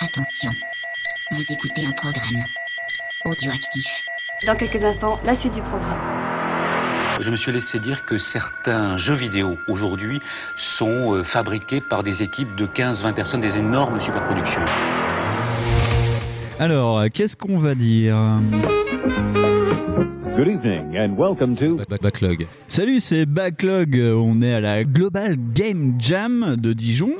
Attention, vous écoutez un programme audioactif. Dans quelques instants, la suite du programme. Je me suis laissé dire que certains jeux vidéo aujourd'hui sont euh, fabriqués par des équipes de 15-20 personnes, des énormes superproductions. Alors, qu'est-ce qu'on va dire? Good evening and welcome to Backlog. Salut, c'est Backlog. On est à la Global Game Jam de Dijon.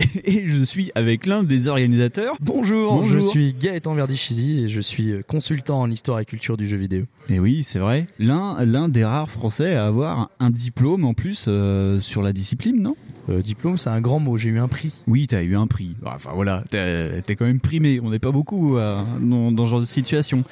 Et je suis avec l'un des organisateurs. Bonjour, Bonjour, je suis Gaëtan Verdichisi et je suis consultant en histoire et culture du jeu vidéo. Et oui, c'est vrai. L'un, l'un des rares Français à avoir un diplôme en plus euh, sur la discipline, non? Euh, diplôme, c'est un grand mot, j'ai eu un prix. Oui, t'as eu un prix. Enfin voilà, t'es quand même primé. On n'est pas beaucoup euh, dans, dans ce genre de situation.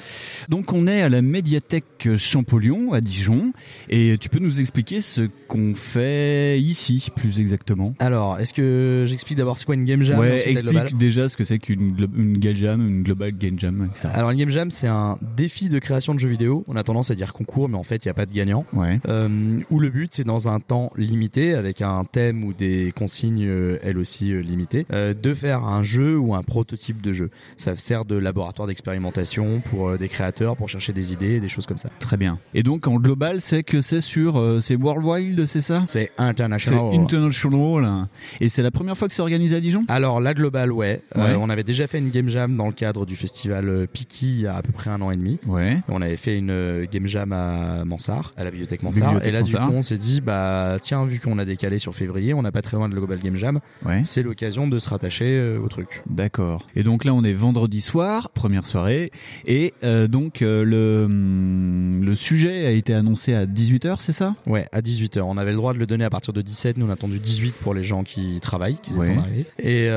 Donc on est à la médiathèque Champollion à Dijon. Et tu peux nous expliquer ce qu'on fait ici, plus exactement? Alors, est-ce que j'explique d'abord c'est quoi une game jam Ouais, explique déjà ce que c'est qu'une game jam, une global game jam. ça. Alors, une game jam, c'est un défi de création de jeux vidéo. On a tendance à dire concours, mais en fait, il n'y a pas de gagnant. Ouais. Euh, où le but, c'est dans un temps limité, avec un thème ou des consignes, euh, elles aussi euh, limitées, euh, de faire un jeu ou un prototype de jeu. Ça sert de laboratoire d'expérimentation pour des créateurs, pour chercher des idées, des choses comme ça. Très bien. Et donc en global, c'est que c'est sur, c'est Worldwide, c'est ça? C'est C'est international. international. Et c'est la première fois que c'est organisé à Dijon? Alors la globale, ouais. Euh, on avait déjà fait une game jam dans le cadre du festival Piki il y a à peu près un an et demi. Ouais. On avait fait une game jam à Mansart, à la bibliothèque Mansart. Bibliothèque et là, Mansart. du coup, on s'est dit, bah tiens, vu qu'on a décalé sur février, on n'a pas très loin de la global game jam, Ouais. c'est l'occasion de se rattacher euh, au truc. D'accord. Et donc là, on est vendredi soir, première soirée, et euh, donc euh, le hum, le sujet a été annoncé à 18h, c'est ça? Ouais, à 18h. On avait le droit de le donner à partir de 17. Nous, on a attendu 18 pour les gens qui travaillent, qui Ouais. à arriver. Et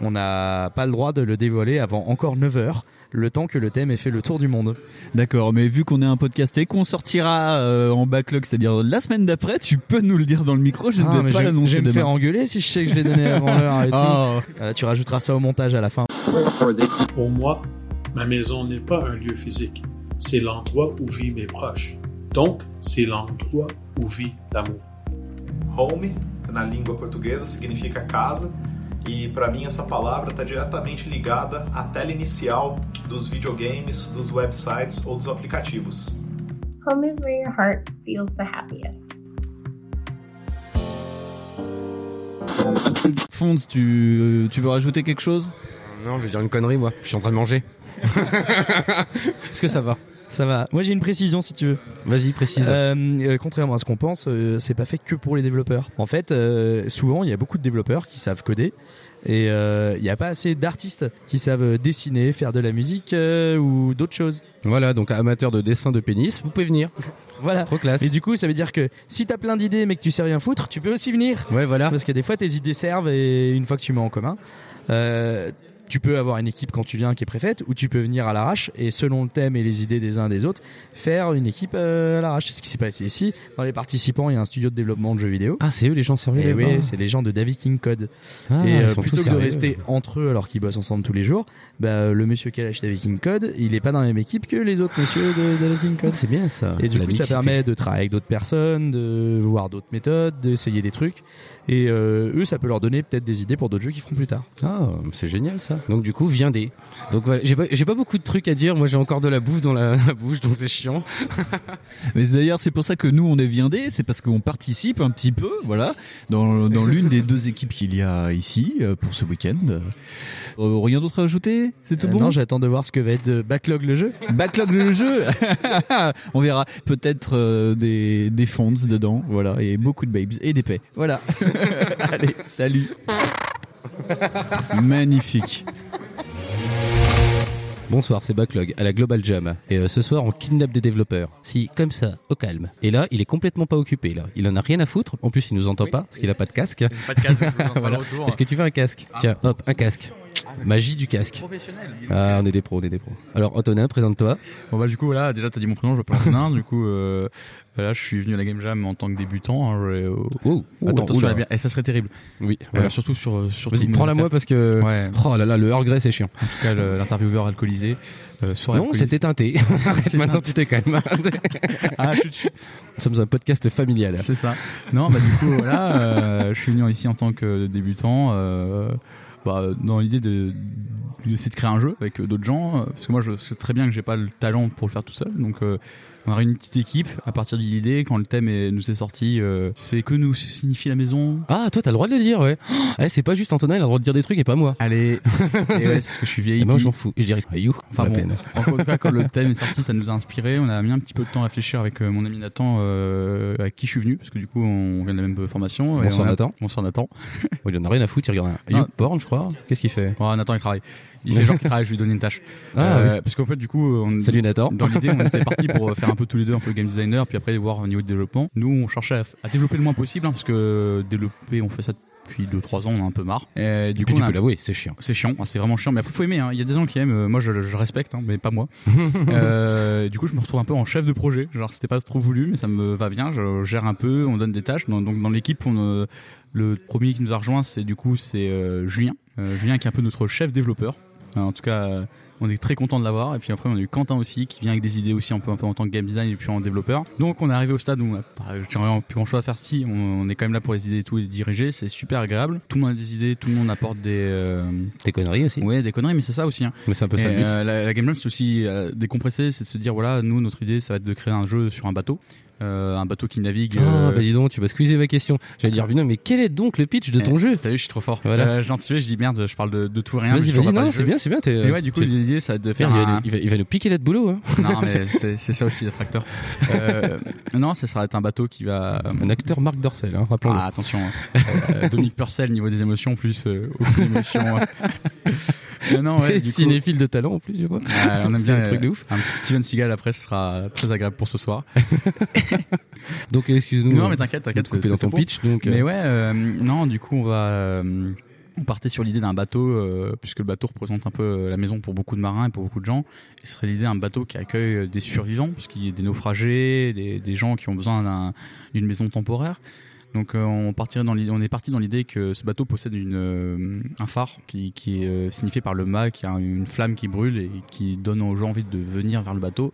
on n'a pas le droit de le dévoiler avant encore 9h, le temps que le thème ait fait le tour du monde. D'accord. Mais vu qu'on est un podcast et qu'on sortira euh, en backlog, c'est-à-dire la semaine d'après, tu peux nous le dire dans le micro. Je Ah, ne mais vais pas je, je l'annoncer vais me faire engueuler si je sais que je l'ai donné avant l'heure et tout. Ah. Euh, tu rajouteras ça au montage à la fin. Pour moi, ma maison n'est pas un lieu physique, c'est l'endroit où vivent mes proches. Donc, c'est l'endroit où vit l'amour. Home, na língua portuguesa, significa casa, e para mim essa palavra está diretamente ligada à tela inicial dos videogames, dos websites ou dos aplicativos. Home is where your heart feels the happiest. Fonds, tu tu veux rajouter quelque chose Non, je vais dire une connerie, moi. Je suis en train de manger. Est-ce que ça va Ça va. Moi, j'ai une précision si tu veux. Vas-y, précise. Euh, euh, contrairement à ce qu'on pense, euh, c'est pas fait que pour les développeurs. En fait, euh, souvent, il y a beaucoup de développeurs qui savent coder. Et euh, il n'y a pas assez d'artistes qui savent dessiner, faire de la musique euh, ou d'autres choses. Voilà, donc amateur de dessin de pénis, vous pouvez venir. Voilà. Trop classe. Et du coup, ça veut dire que si t'as plein d'idées mais que tu sais rien foutre, tu peux aussi venir. Ouais, voilà. Parce que des fois, tes idées servent et une fois que tu mets en commun, euh, tu peux avoir une équipe quand tu viens qui est préfète ou tu peux venir à l'arrache et selon le thème et les idées des uns des autres, faire une équipe euh, à l'arrache. C'est ce qui s'est passé ici. Dans les participants, il y a un studio de développement de jeux vidéo. Ah, c'est eux les gens servis Et là-bas. oui, c'est les gens de David King Code. Ah, et euh, plutôt que de sérieux. rester entre eux alors qu'ils bossent ensemble tous les jours, bah, le monsieur qui a lâché David King Code, il est pas dans la même équipe que les autres monsieur de David King Code. C'est bien ça. Et du La coup, ça permet de travailler avec d'autres personnes, de voir d'autres méthodes, d'essayer des trucs. Et euh, eux, ça peut leur donner peut-être des idées pour d'autres jeux qu'ils feront plus tard. Ah, c'est génial ça. Donc du coup, viendez. Donc voilà, j'ai pas, j'ai pas beaucoup de trucs à dire. Moi, j'ai encore de la bouffe dans la, la bouche, donc c'est chiant. Mais d'ailleurs, c'est pour ça que nous, on est viandés, c'est parce qu'on participe un petit peu, voilà, dans, dans l'une des deux équipes qu'il y a ici euh, pour ce week-end. Euh, rien d'autre à ajouter? C'est tout Euh, bon? Non, j'attends de voir ce que va être euh, Backlog le jeu. Backlog le jeu On verra peut-être euh, des, des fonds dedans, voilà, et beaucoup de babes et des paix. Voilà. Allez, salut Magnifique. Bonsoir, c'est Backlog à la Global Jam. Et euh, ce soir, on kidnappe des développeurs. Si, comme ça, au calme. Et là, il est complètement pas occupé. Là, il en a rien à foutre. En plus, il nous entend pas parce qu'il a pas de casque. Pas de casque, Voilà. Est-ce que tu veux un casque? Tiens, hop, un casque. Magie du casque. Professionnel. Ah, on est des pros, on est des pros. Alors, Antonin, présente-toi. Bon bah du coup voilà, déjà t'as dit mon prénom, je m'appelle Antonin, du coup euh, là je suis venu à la Game Jam en tant que débutant. Hein, je- oh, Oh, attends, bien, et ça serait terrible. Oui, Euh, surtout sur surtout Vas-y, prends-la moi parce que. Ouais. Oh là là, le Earl Grey, c'est chiant. En tout cas l'intervieweur alcoolisé. Euh, Non, c'était teinté. Arrête, maintenant tu te calmes. Ah, chut, chut. Nous sommes un podcast familial. C'est ça. Non, bah du coup voilà, euh, je suis venu ici en tant que débutant. Euh, bah, dans l'idée de d'essayer de créer un jeu avec euh, d'autres gens, euh, parce que moi je sais très bien que j'ai pas le talent pour le faire tout seul, donc euh, on a une petite équipe à partir de l'idée quand le thème est- nous est sorti. euh, c'est que nous signifie la maison. Ah, toi, t'as le droit de le dire, ouais. Eh, c'est pas juste Antonin, il a le droit de dire des trucs et pas moi. Allez, et ouais, c'est parce que je suis vieille. Et moi, j'en fous. Je dirais, you, Enfin la bon, peine. en tout cas, quand le thème est sorti, ça nous a inspiré. On a mis un petit peu de temps à réfléchir avec euh, mon ami Nathan, euh, avec qui je suis venu, parce que du coup, on vient de la même formation. et on a- Nathan. Bonsoir Nathan. Oh, il en a rien à foutre, il regarde un Ah. YouPorn, je crois. Qu'est-ce qu'il fait? Oh, Nathan, il travaille. Il fait genre qu'il travaille, je lui donne une tâche. Ah, Euh, oui. Parce qu'en fait, du coup, on, Salut, Nathan. Dans l'idée, on était parti pour faire un peu tous les deux un peu game designer, puis après voir au niveau de développement. Nous, on cherchait à, à développer le moins possible, hein, parce que développer, on fait ça depuis 2-3 ans, on a un peu marre. Et du Et coup, tu a- peux l'avouer, c'est chiant. C'est chiant, hein, c'est vraiment chiant, mais après faut aimer. hein. Il y a des gens qui aiment. euh, moi, je, je respecte, hein, mais pas moi. Euh, du coup, je me retrouve un peu en chef de projet. Genre, c'était pas trop voulu, mais ça me va bien. Je gère un peu, on donne des tâches. Donc, dans l'équipe, on, euh, le premier qui nous a rejoint, c'est du coup, c'est euh, Julien. Euh, Julien qui est un peu notre chef développeur. Euh, en tout cas, euh, on est très content de l'avoir. Et puis après, on a eu Quentin aussi qui vient avec des idées aussi un peu, un peu en tant que game design et puis en développeur. Donc, on est arrivé au stade où on a pas, j'ai vraiment plus grand chose à faire. Si, on, on est quand même là pour les idées et tout et les diriger. C'est super agréable. Tout le monde a des idées, tout le monde apporte des euh, Des conneries aussi. Ouais, des conneries, mais c'est ça aussi. Hein. Mais c'est un peu ça Et, le but. euh, la, la Game Jam, c'est aussi euh, décompresser, c'est de se dire voilà, nous, notre idée, ça va être de créer un jeu sur un bateau. Euh, un bateau qui navigue. Ah, euh, bah dis donc, tu vas squeezer ma question. J'allais dire, non, mais quel est donc le pitch de ton eh, jeu T'as vu, je suis trop fort. Voilà. Euh, je dis merde, je parle de, de tout et rien. mais Vas-y, vas-y, non, c'est bien, c'est bien. t'es- Et ouais, du coup, l'idée, ça de faire il va- il, va, il va nous piquer notre boulot. Hein. Non, mais c'est c'est ça aussi, l'être acteur. Euh, non, ça sera être un bateau qui va... Un acteur Marc Dorcel, hein, rappelons-le. Ah, attention. Euh, Dominique Purcell, niveau des émotions, plus aucune émotion. Euh, non, ouais, du coup... Cinéphile de talent en plus, je vois. On aime bien un truc de ouf. Un petit Steven Seagal après, ce sera très agréable pour ce soir. Donc, excuse-nous. Non, euh, mais t'inquiète, t'inquiète. c'est- dans ton pitch. Donc, euh, Mais ouais, euh, non, du coup, on va. euh, on partait sur l'idée d'un bateau, euh, puisque le bateau représente un peu la maison pour beaucoup de marins et pour beaucoup de gens. Ce serait l'idée d'un bateau qui accueille des survivants, puisqu'il y a des naufragés, des, des gens qui ont besoin d'un- d'une maison temporaire. Donc euh, on partirait dans on est parti dans l'idée que ce bateau possède une, euh, un phare qui, qui est signifié par le mât, qui a une flamme qui brûle et qui donne aux gens envie de venir vers le bateau.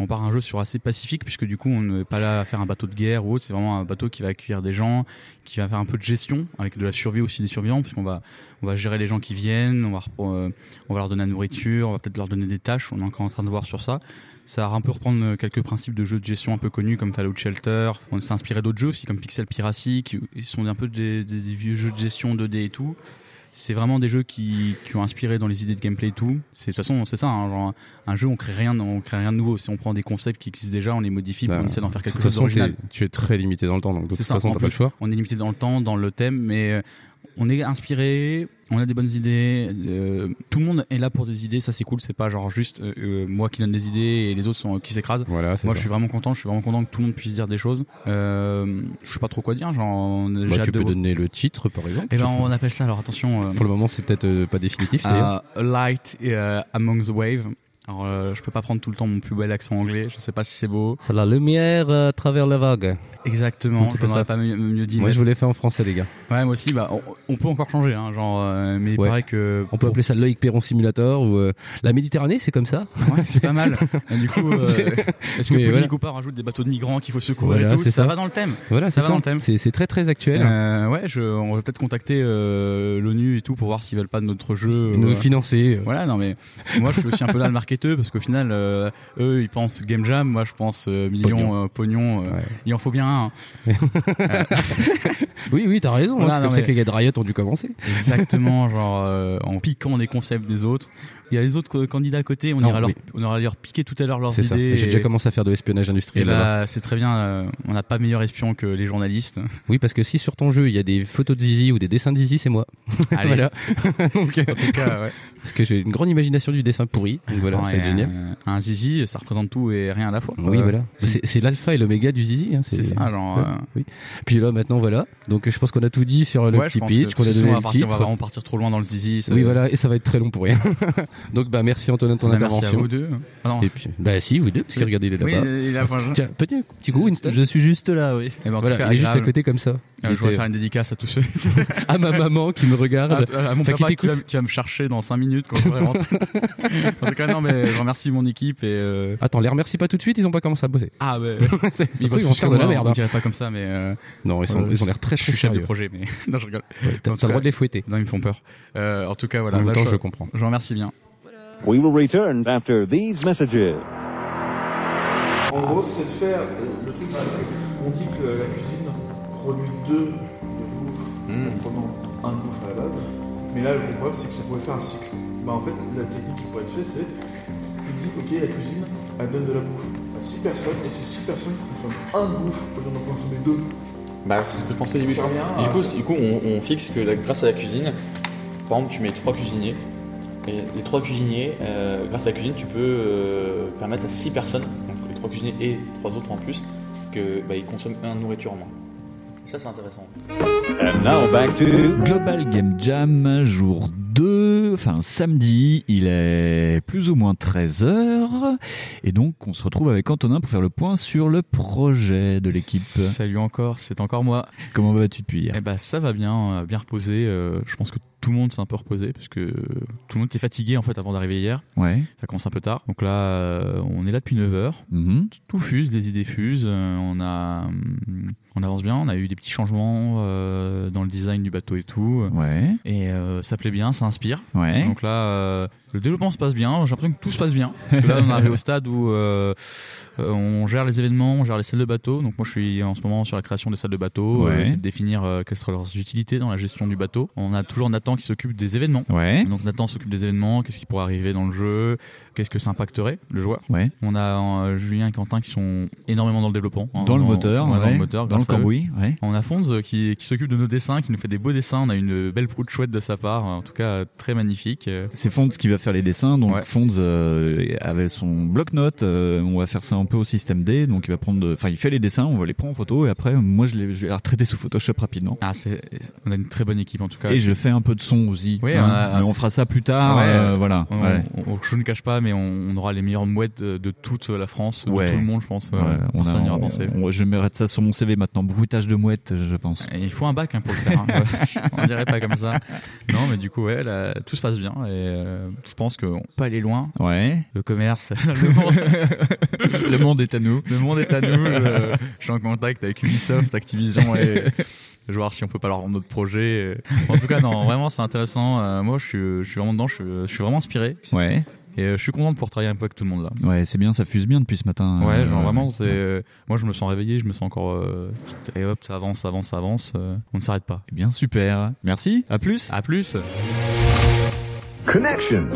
On part un jeu sur assez pacifique puisque du coup on n'est pas là à faire un bateau de guerre ou autre, c'est vraiment un bateau qui va accueillir des gens, qui va faire un peu de gestion avec de la survie aussi des survivants puisqu'on va on va gérer les gens qui viennent, on va euh, on va leur donner la nourriture, on va peut-être leur donner des tâches, on est encore en train de voir sur ça. Ça va un peu reprendre euh, quelques principes de jeux de gestion un peu connus comme Fallout Shelter. On s'est inspiré d'autres jeux aussi comme Pixel Piracy qui sont un peu des- des vieux jeux de gestion 2D et tout. C'est vraiment des jeux qui, qui ont inspiré dans les idées de gameplay et tout. C'est de toute façon c'est ça, hein, genre un jeu on crée rien, on crée rien de nouveau. Si on prend des concepts qui existent déjà, on les modifie, puis bah, on essaie d'en faire de quelque toute chose d'original. tu es très limité dans le temps, donc de toute ça, façon, t'as pas le choix. On est limité dans le temps, dans le thème, mais euh, on est inspiré, on a des bonnes idées. euh, tout le monde est là pour des idées, ça c'est cool. C'est pas genre juste euh, euh, moi qui donne des idées et les autres sont qui s'écrasent. Voilà, Moi, ça. je suis vraiment content. Je suis vraiment content que tout le monde puisse dire des choses. Je sais pas trop quoi dire. Genre, on- Bah, tu peux donner le titre, par exemple. Eh ben, on appelle ça. Alors attention. Pour le moment, c'est peut-être pas définitif. light euh, among the wave. Alors, euh, je peux pas prendre tout le temps mon plus bel accent anglais. Je sais pas si c'est beau. C'est la lumière euh, à travers la vague. Exactement. Je n'aurais pas mieux, mieux dit. Moi, je vous l'ai fait en français, les gars. Ouais, moi aussi. Bah, on, on peut encore changer. Hein, genre, euh, mais il Ouais. paraît que. On peut appeler ça Loïc Perron Simulator ou euh, la Méditerranée, c'est comme ça. Ouais, c'est pas mal. Et du coup, euh, est-ce que Pauline voilà. Rajoute des bateaux de migrants qu'il faut secourir Voilà, et tout? c'est ça, ça. va dans le thème. Voilà, ça c'est va ça. dans le thème. C'est très très actuel. Ouais, je, on va peut-être contacter l'ONU et tout pour voir s'ils veulent pas de notre jeu. Nous financer. Voilà, non mais moi je suis aussi un peu là le parce qu'au final, euh, eux ils pensent game jam, moi je pense euh, millions, Pognon. euh, euh, Ouais. Il en faut bien un. Oui, oui, t'as raison. hein, c'est comme ça que les gars de Riot ont dû commencer. Exactement, genre en piquant des concepts des autres. Il y a les autres euh, candidats à côté, on Non, ira leur, on ira leur piquer tout à l'heure leurs idées. J'ai déjà commencé à faire de l'espionnage industriel. là, c'est très bien. euh, on n'a pas meilleur espion que les journalistes. Oui, parce que si sur ton jeu il y a des photos de Zizi ou des dessins de Zizi, c'est moi. Allez. voilà. Donc, euh, En tout cas, ouais. parce que j'ai une grande imagination du dessin pourri. Donc voilà, c'est génial. Un, un zizi, ça représente tout et rien à la fois. Oui, voilà. C'est- l'alpha et l'oméga du Zizi. hein, C'est ça, genre. Ouais, euh, oui. Puis là, maintenant, voilà. Donc, je pense qu'on a tout dit sur le ouais, petit pitch, qu'on a donné le va partir- On va titre. vraiment partir trop loin dans le zizi. ça- Oui, voilà, et ça va être très long pour rien. Donc, bah, merci Antonin de ton Bah, merci à intervention. vous deux. Ah non. Et puis, bah, si, vous deux, parce que regardez, il est Oui, là-bas. il est là. je- Tiens, petit, petit coup, Winston. Je suis juste là, oui. Eh ben, en tout Voilà, cas, il est juste à côté comme ça. Euh, je voudrais faire une dédicace à tous ceux. à ma maman qui me regarde. À, à mon qui papa qui, va, qui va me chercher dans 5 minutes quand je vais rentrer. en tout cas, non, mais je remercie mon équipe et. euh, Attends, les remercie pas tout de suite, ils ont pas commencé à bosser. Ah, ouais. Ils vont se faire de la merde. Hein. dirait pas comme ça, mais. euh, Non, ils, sont, euh, ils ont l'air très je chef de projet, mais. non, je rigole. T'as le droit de les fouetter. Non, ils me font peur. Euh, en tout cas, voilà. En même là, temps, je, je comprends. Je vous remercie bien. We will return after these messages. En gros, c'est de faire. Le truc, qu'on dit que la cuisine produit deux de bouffe en prenant un de bouffe à la base. Mais là, le problème, c'est que ça pourrait faire un cycle. Bah, en fait, la technique qui pourrait être faite, c'est tu dis, ok, la cuisine, elle donne de la bouffe à 6 personnes, et ces 6 personnes consomment un de bouffe au lieu d'en consommer deux. Bah, c'est ce que je pensais au début. Et du coup, du coup on, on fixe que la- grâce à la cuisine, par exemple, tu mets trois cuisiniers. Et les trois cuisiniers, euh, grâce à la cuisine, tu peux euh, permettre à six personnes, donc les trois cuisiniers et trois autres en plus, que bah, ils consomment un de nourriture en moins. Ça, c'est intéressant. And now back to Global Game Jam, jour 2, enfin samedi, il est plus ou moins 13h. Et donc on se retrouve avec Antonin pour faire le point sur le projet de l'équipe. Salut encore, c'est encore moi. Comment vas-tu depuis hier? Eh ben, ça va bien, euh, bien reposé. euh, je pense que tout le monde s'est un peu reposé parce que tout le monde était fatigué en fait avant d'arriver hier. Ouais. Ça commence un peu tard. Donc là, euh, on est là depuis 9 heures. Mhm. Tout fuse, des idées fusent. euh, on a, hum, on avance bien. On a eu des petits changements euh, dans le design du bateau et tout. Ouais. Et euh, ça plaît bien, ça inspire. Ouais. Donc là, euh, le développement se passe bien. J'ai l'impression que tout se passe bien. Parce que là, on est arrivé au stade où on gère les événements, on gère les salles de bateau. Donc moi, je suis en ce moment sur la création des salles de bateau. Ouais. C'est de définir quelles seraient leurs utilités dans la gestion du bateau. On a toujours Nathan qui s'occupe des événements. Ouais. Donc Nathan s'occupe des événements. Qu'est-ce qui pourrait arriver dans le jeu Qu'est-ce que ça impacterait le joueur. On a Julien et Quentin qui sont énormément dans le développement. hein, Dans le moteur, ouais, dans ouais. le moteur, Dans le. Cambouis, ouais. On a Fonz euh, qui, qui s'occupe de nos dessins, qui nous fait des beaux dessins. On a une belle proue de chouette de sa part, en tout cas très magnifique. C'est Fonds qui va faire les dessins. Donc Ouais. Fonds euh, avait son bloc-notes. euh, on va faire ça un peu au système D. Donc il va prendre, enfin il fait les dessins, on va les prendre en photo et après moi je, les, je vais les retraiter sous Photoshop rapidement. Ah, c'est, on a une très bonne équipe en tout cas. Et je fais un peu de son aussi. Oui, hein. on a- Mais on fera ça plus tard. Ouais, euh, voilà. on- Ouais. on- je ne cache pas, mais on, aura les meilleures mouettes de, de toute la France, de tout le monde, je pense. on a- personne n'y aura on- pensé. on- je mettre ça sur mon CV maintenant. Bruitage de mouette, je pense. Et il faut un bac hein, pour le faire. hein. on dirait pas comme ça. Non, mais du coup, ouais, là, tout se passe bien et euh, je pense qu'on peut aller loin. Ouais. Le commerce, le monde, Le monde est à nous. le monde est à nous. euh, je suis en contact avec Ubisoft, Activision et je vais voir si on peut pas leur rendre notre projet. En tout cas, non, vraiment, c'est intéressant. Euh, moi, je suis, je suis vraiment dedans. Je suis, je suis vraiment inspiré. Ouais. Et euh, je suis content de pouvoir travailler un peu avec tout le monde là. Ouais, c'est bien, ça fuse bien depuis ce matin. Ouais, Euh, genre vraiment, c'est. euh, Moi, je me sens réveillé, je me sens encore. euh, Et hop, ça avance, ça avance, ça avance. euh, On ne s'arrête pas. Eh Bien, super. Merci. À plus. À plus. Connections.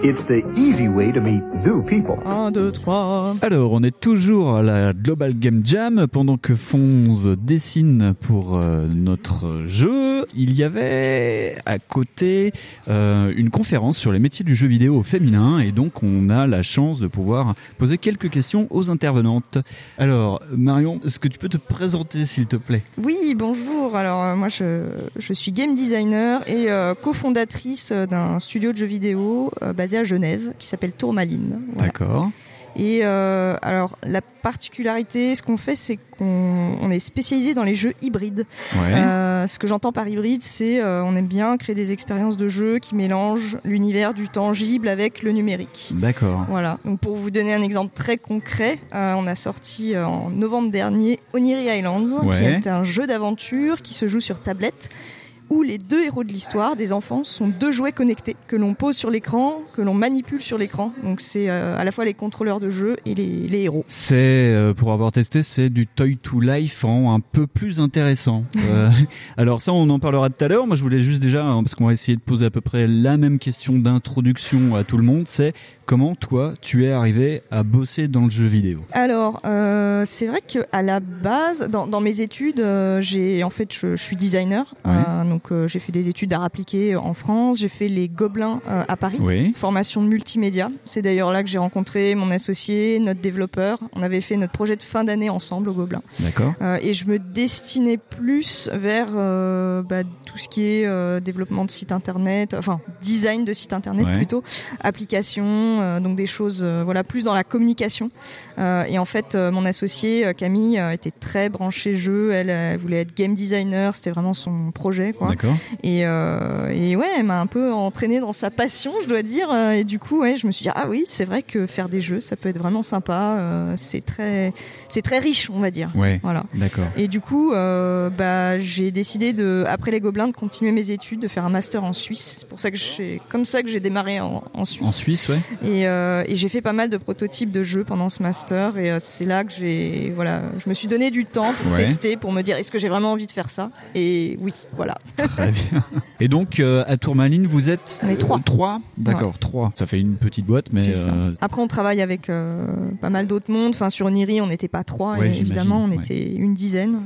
It's the easy way to meet new people. 1, 2, 3. Alors, on est toujours à la Global Game Jam pendant que Fonz dessine pour euh, notre jeu. Il y avait à côté euh, une conférence sur les métiers du jeu vidéo au féminin et donc on a la chance de pouvoir poser quelques questions aux intervenantes. Alors, Marion, est-ce que tu peux te présenter s'il te plaît? Oui, bonjour. Alors, euh, moi, je, je suis game designer et euh, cofondatrice d'un studio de jeux vidéo euh, à Genève qui s'appelle Tourmaline. Voilà. D'accord. Et euh, alors, la particularité, ce qu'on fait, c'est qu'on on est spécialisé dans les jeux hybrides. Ouais. Euh, ce que j'entends par hybride, c'est euh, on aime bien créer des expériences de jeu qui mélangent l'univers du tangible avec le numérique. D'accord. Voilà. Donc pour vous donner un exemple très concret, euh, on a sorti en novembre dernier Oniri Islands, qui est un jeu d'aventure qui se joue sur tablette où les deux héros de l'histoire, des enfants, sont deux jouets connectés que l'on pose sur l'écran, que l'on manipule sur l'écran. Donc c'est euh, à la fois les contrôleurs de jeu et les, les héros. C'est, euh, pour avoir testé, c'est du Toy to Life en un peu plus intéressant. Euh, alors ça, on en parlera tout à l'heure. Moi, je voulais juste déjà, hein, parce qu'on va essayer de poser à peu près la même question d'introduction à tout le monde, c'est comment toi, tu es arrivé à bosser dans le jeu vidéo? Alors, c'est vrai que à la base, dans, dans mes études, j'ai en fait, je, je suis designer, Ouais. Donc donc euh, j'ai fait des études d'art appliqué en France. J'ai fait les Gobelins euh, à Paris, Oui. formation de multimédia. C'est d'ailleurs là que j'ai rencontré mon associé, notre développeur. On avait fait notre projet de fin d'année ensemble au Gobelin. D'accord. Euh, et je me destinais plus vers bah, tout ce qui est développement de site internet, enfin design de site internet Ouais. plutôt, applications, euh, donc des choses voilà plus dans la communication. Et en fait, mon associée euh, Camille était très branchée jeu. Elle, elle voulait être game designer, c'était vraiment son projet. Quoi. Et, euh, et ouais, elle m'a un peu entraînée dans sa passion, je dois dire. Euh, Et du coup, ouais, je me suis dit ah oui, c'est vrai que faire des jeux, ça peut être vraiment sympa. Euh, c'est très, c'est très riche, on va dire. Ouais. Voilà. D'accord. Et du coup, euh, bah, j'ai décidé de, après les Gobelins, de continuer mes études, de faire un master en Suisse. C'est pour ça que j'ai, comme ça que j'ai démarré en, en Suisse. En Suisse, ouais. Et, et j'ai fait pas mal de prototypes de jeux pendant ce master. Et c'est là que j'ai, voilà, je me suis donné du temps pour Ouais. tester, pour me dire est-ce que j'ai vraiment envie de faire ça? Et oui, voilà. Très bien. Et donc, euh, à Tourmaline, vous êtes On est trois. euh, trois D'accord, Ouais. trois. Ça fait une petite boîte, mais euh, Après, on travaille avec pas mal d'autres mondes. Enfin, sur Niri, on n'était pas trois, Ouais, et évidemment, on était une dizaine.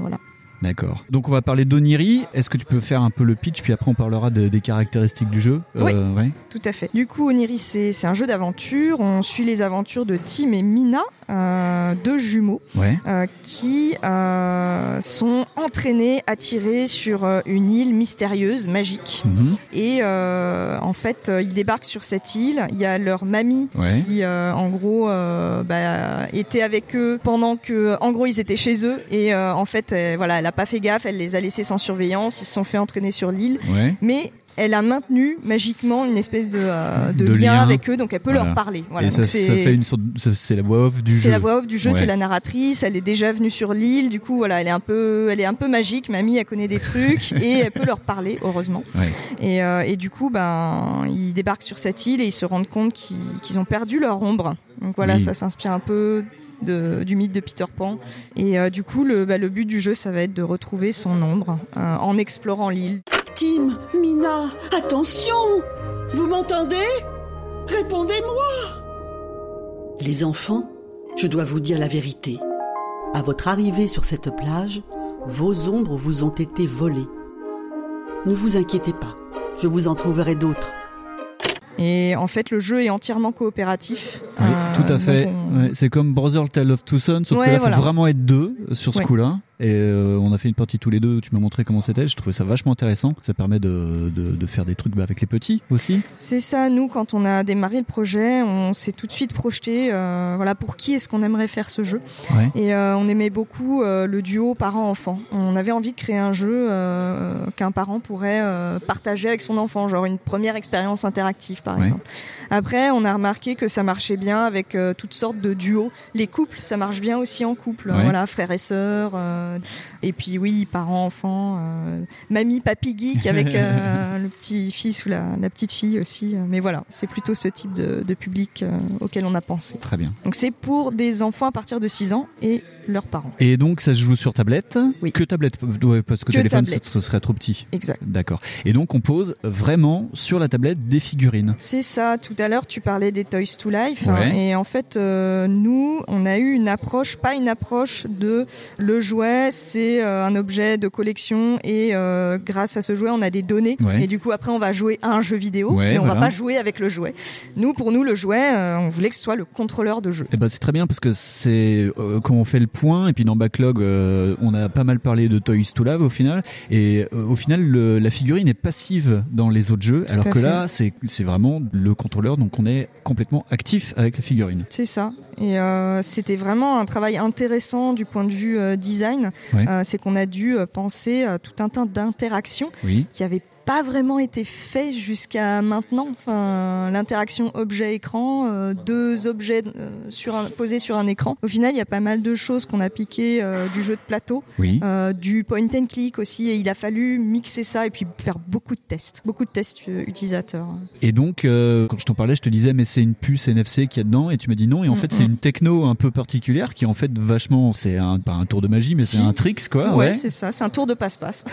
Voilà. D'accord. Donc on va parler d'Oniri. Est-ce que tu peux faire un peu le pitch, puis après on parlera de- des caractéristiques du jeu? Oui. Euh, ouais. Tout à fait. Du coup, Oniri, c'est un jeu d'aventure. On suit les aventures de Tim et Mina, euh, deux jumeaux, Ouais. euh, qui sont entraînés, attirés sur euh, une île mystérieuse, magique. Mhm. Et en fait, ils débarquent sur cette île. Il y a leur mamie Ouais. qui, en gros, bah, était avec eux pendant que, en gros, ils étaient chez eux. Et en fait, voilà, elle a pas fait gaffe. Elle les a laissés sans surveillance. Ils se sont fait entraîner sur l'île. Ouais. Mais elle a maintenu magiquement une espèce de, euh, de De lien, lien. avec eux, donc elle peut Voilà. leur parler. Voilà. Et Donc ça, c'est- ça fait une sorte. C'est la voix off du jeu. c'est la voix off du jeu, Ouais. c'est la narratrice. Elle est déjà venue sur l'île, du coup voilà, elle est un peu, elle est un peu magique. Mamie, elle connaît des trucs et elle peut leur parler, heureusement. Ouais. Et, euh, et du coup, ben, ils débarquent sur cette île et ils se rendent compte qu'ils ont perdu leur ombre. Donc voilà, Oui. ça s'inspire un peu de- du mythe de Peter Pan. Et euh, du coup, le, bah, le but du jeu, ça va être de retrouver son ombre euh, en explorant l'île. Tim, Mina, attention Vous m'entendez? Répondez-moi Les enfants, je dois vous dire la vérité. À votre arrivée sur cette plage, vos ombres vous ont été volées. Ne vous inquiétez pas, je vous en trouverai d'autres. Et en fait, le jeu est entièrement coopératif. Oui, Euh, tout à fait. on- Ouais, c'est comme Brother Tale of Two Sons, sauf Ouais, que là, voilà. faut vraiment être deux sur ce Ouais. coup-là. Et euh, on a fait une partie tous les deux où tu m'as montré comment c'était. Je trouvais ça vachement intéressant. Ça permet de, de, de faire des trucs bah, avec les petits aussi. C'est ça, nous, quand on a démarré le projet, on s'est tout de suite projeté, euh, voilà, pour qui est-ce qu'on aimerait faire ce jeu. Ouais. Et euh, on aimait beaucoup le duo parent-enfant. On avait envie de créer un jeu qu'un parent pourrait partager avec son enfant, genre une première expérience interactive, par Ouais. exemple. Après, on a remarqué que ça marchait bien avec toutes sortes de duos. Les couples, ça marche bien aussi en couple, Ouais. voilà, frères et sœurs. Euh, et puis oui, parents-enfants, euh, mamie, papy geek avec euh, le petit fils ou la, la petite fille aussi. Mais voilà, c'est plutôt ce type de, de public auquel on a pensé. Très bien. Donc c'est pour des enfants à partir de 6 ans et leurs parents. Et donc ça se joue sur tablette. Que tablette Ouais, parce que Que téléphone tablette. ce serait trop petit. Exact. D'accord. Et donc on pose vraiment sur la tablette des figurines. C'est ça, tout à l'heure tu parlais des Toys to Life Ouais. hein, et en fait euh, nous on a eu une approche, pas une approche de le jouet c'est euh, un objet de collection et euh, grâce à ce jouet on a des données Ouais. et du coup après on va jouer à un jeu vidéo mais on va voilà. pas jouer avec le jouet. Nous pour nous le jouet on voulait que ce soit le contrôleur de jeu. Eh ben c'est très bien parce que c'est quand on fait le et puis dans backlog euh, on a pas mal parlé de Toys to Love au final et euh, au final le- la figurine est passive dans les autres jeux alors que fait. là c'est c'est vraiment le contrôleur donc on est complètement actif avec la figurine. C'est ça. Et euh, c'était vraiment un travail intéressant du point de vue design. Ouais. C'est qu'on a dû penser à tout un tas d'interactions Oui. qui avaient pas vraiment été fait jusqu'à maintenant. Enfin, l'interaction objet-écran, euh, deux objets euh, sur un, posés sur un écran. Au final, il y a pas mal de choses qu'on a piquées euh, du jeu de plateau, Oui. du point and click aussi, et il a fallu mixer ça et puis faire beaucoup de tests, beaucoup de tests utilisateurs. Et donc quand je t'en parlais je te disais mais c'est une puce NFC qu'il y a dedans et tu m'as dit non et en Mm, fait c'est mm. une techno un peu particulière qui en fait vachement c'est un pas un tour de magie mais Si. c'est un tricks quoi ouais, ouais. c'est ça, c'est un tour de passe-passe.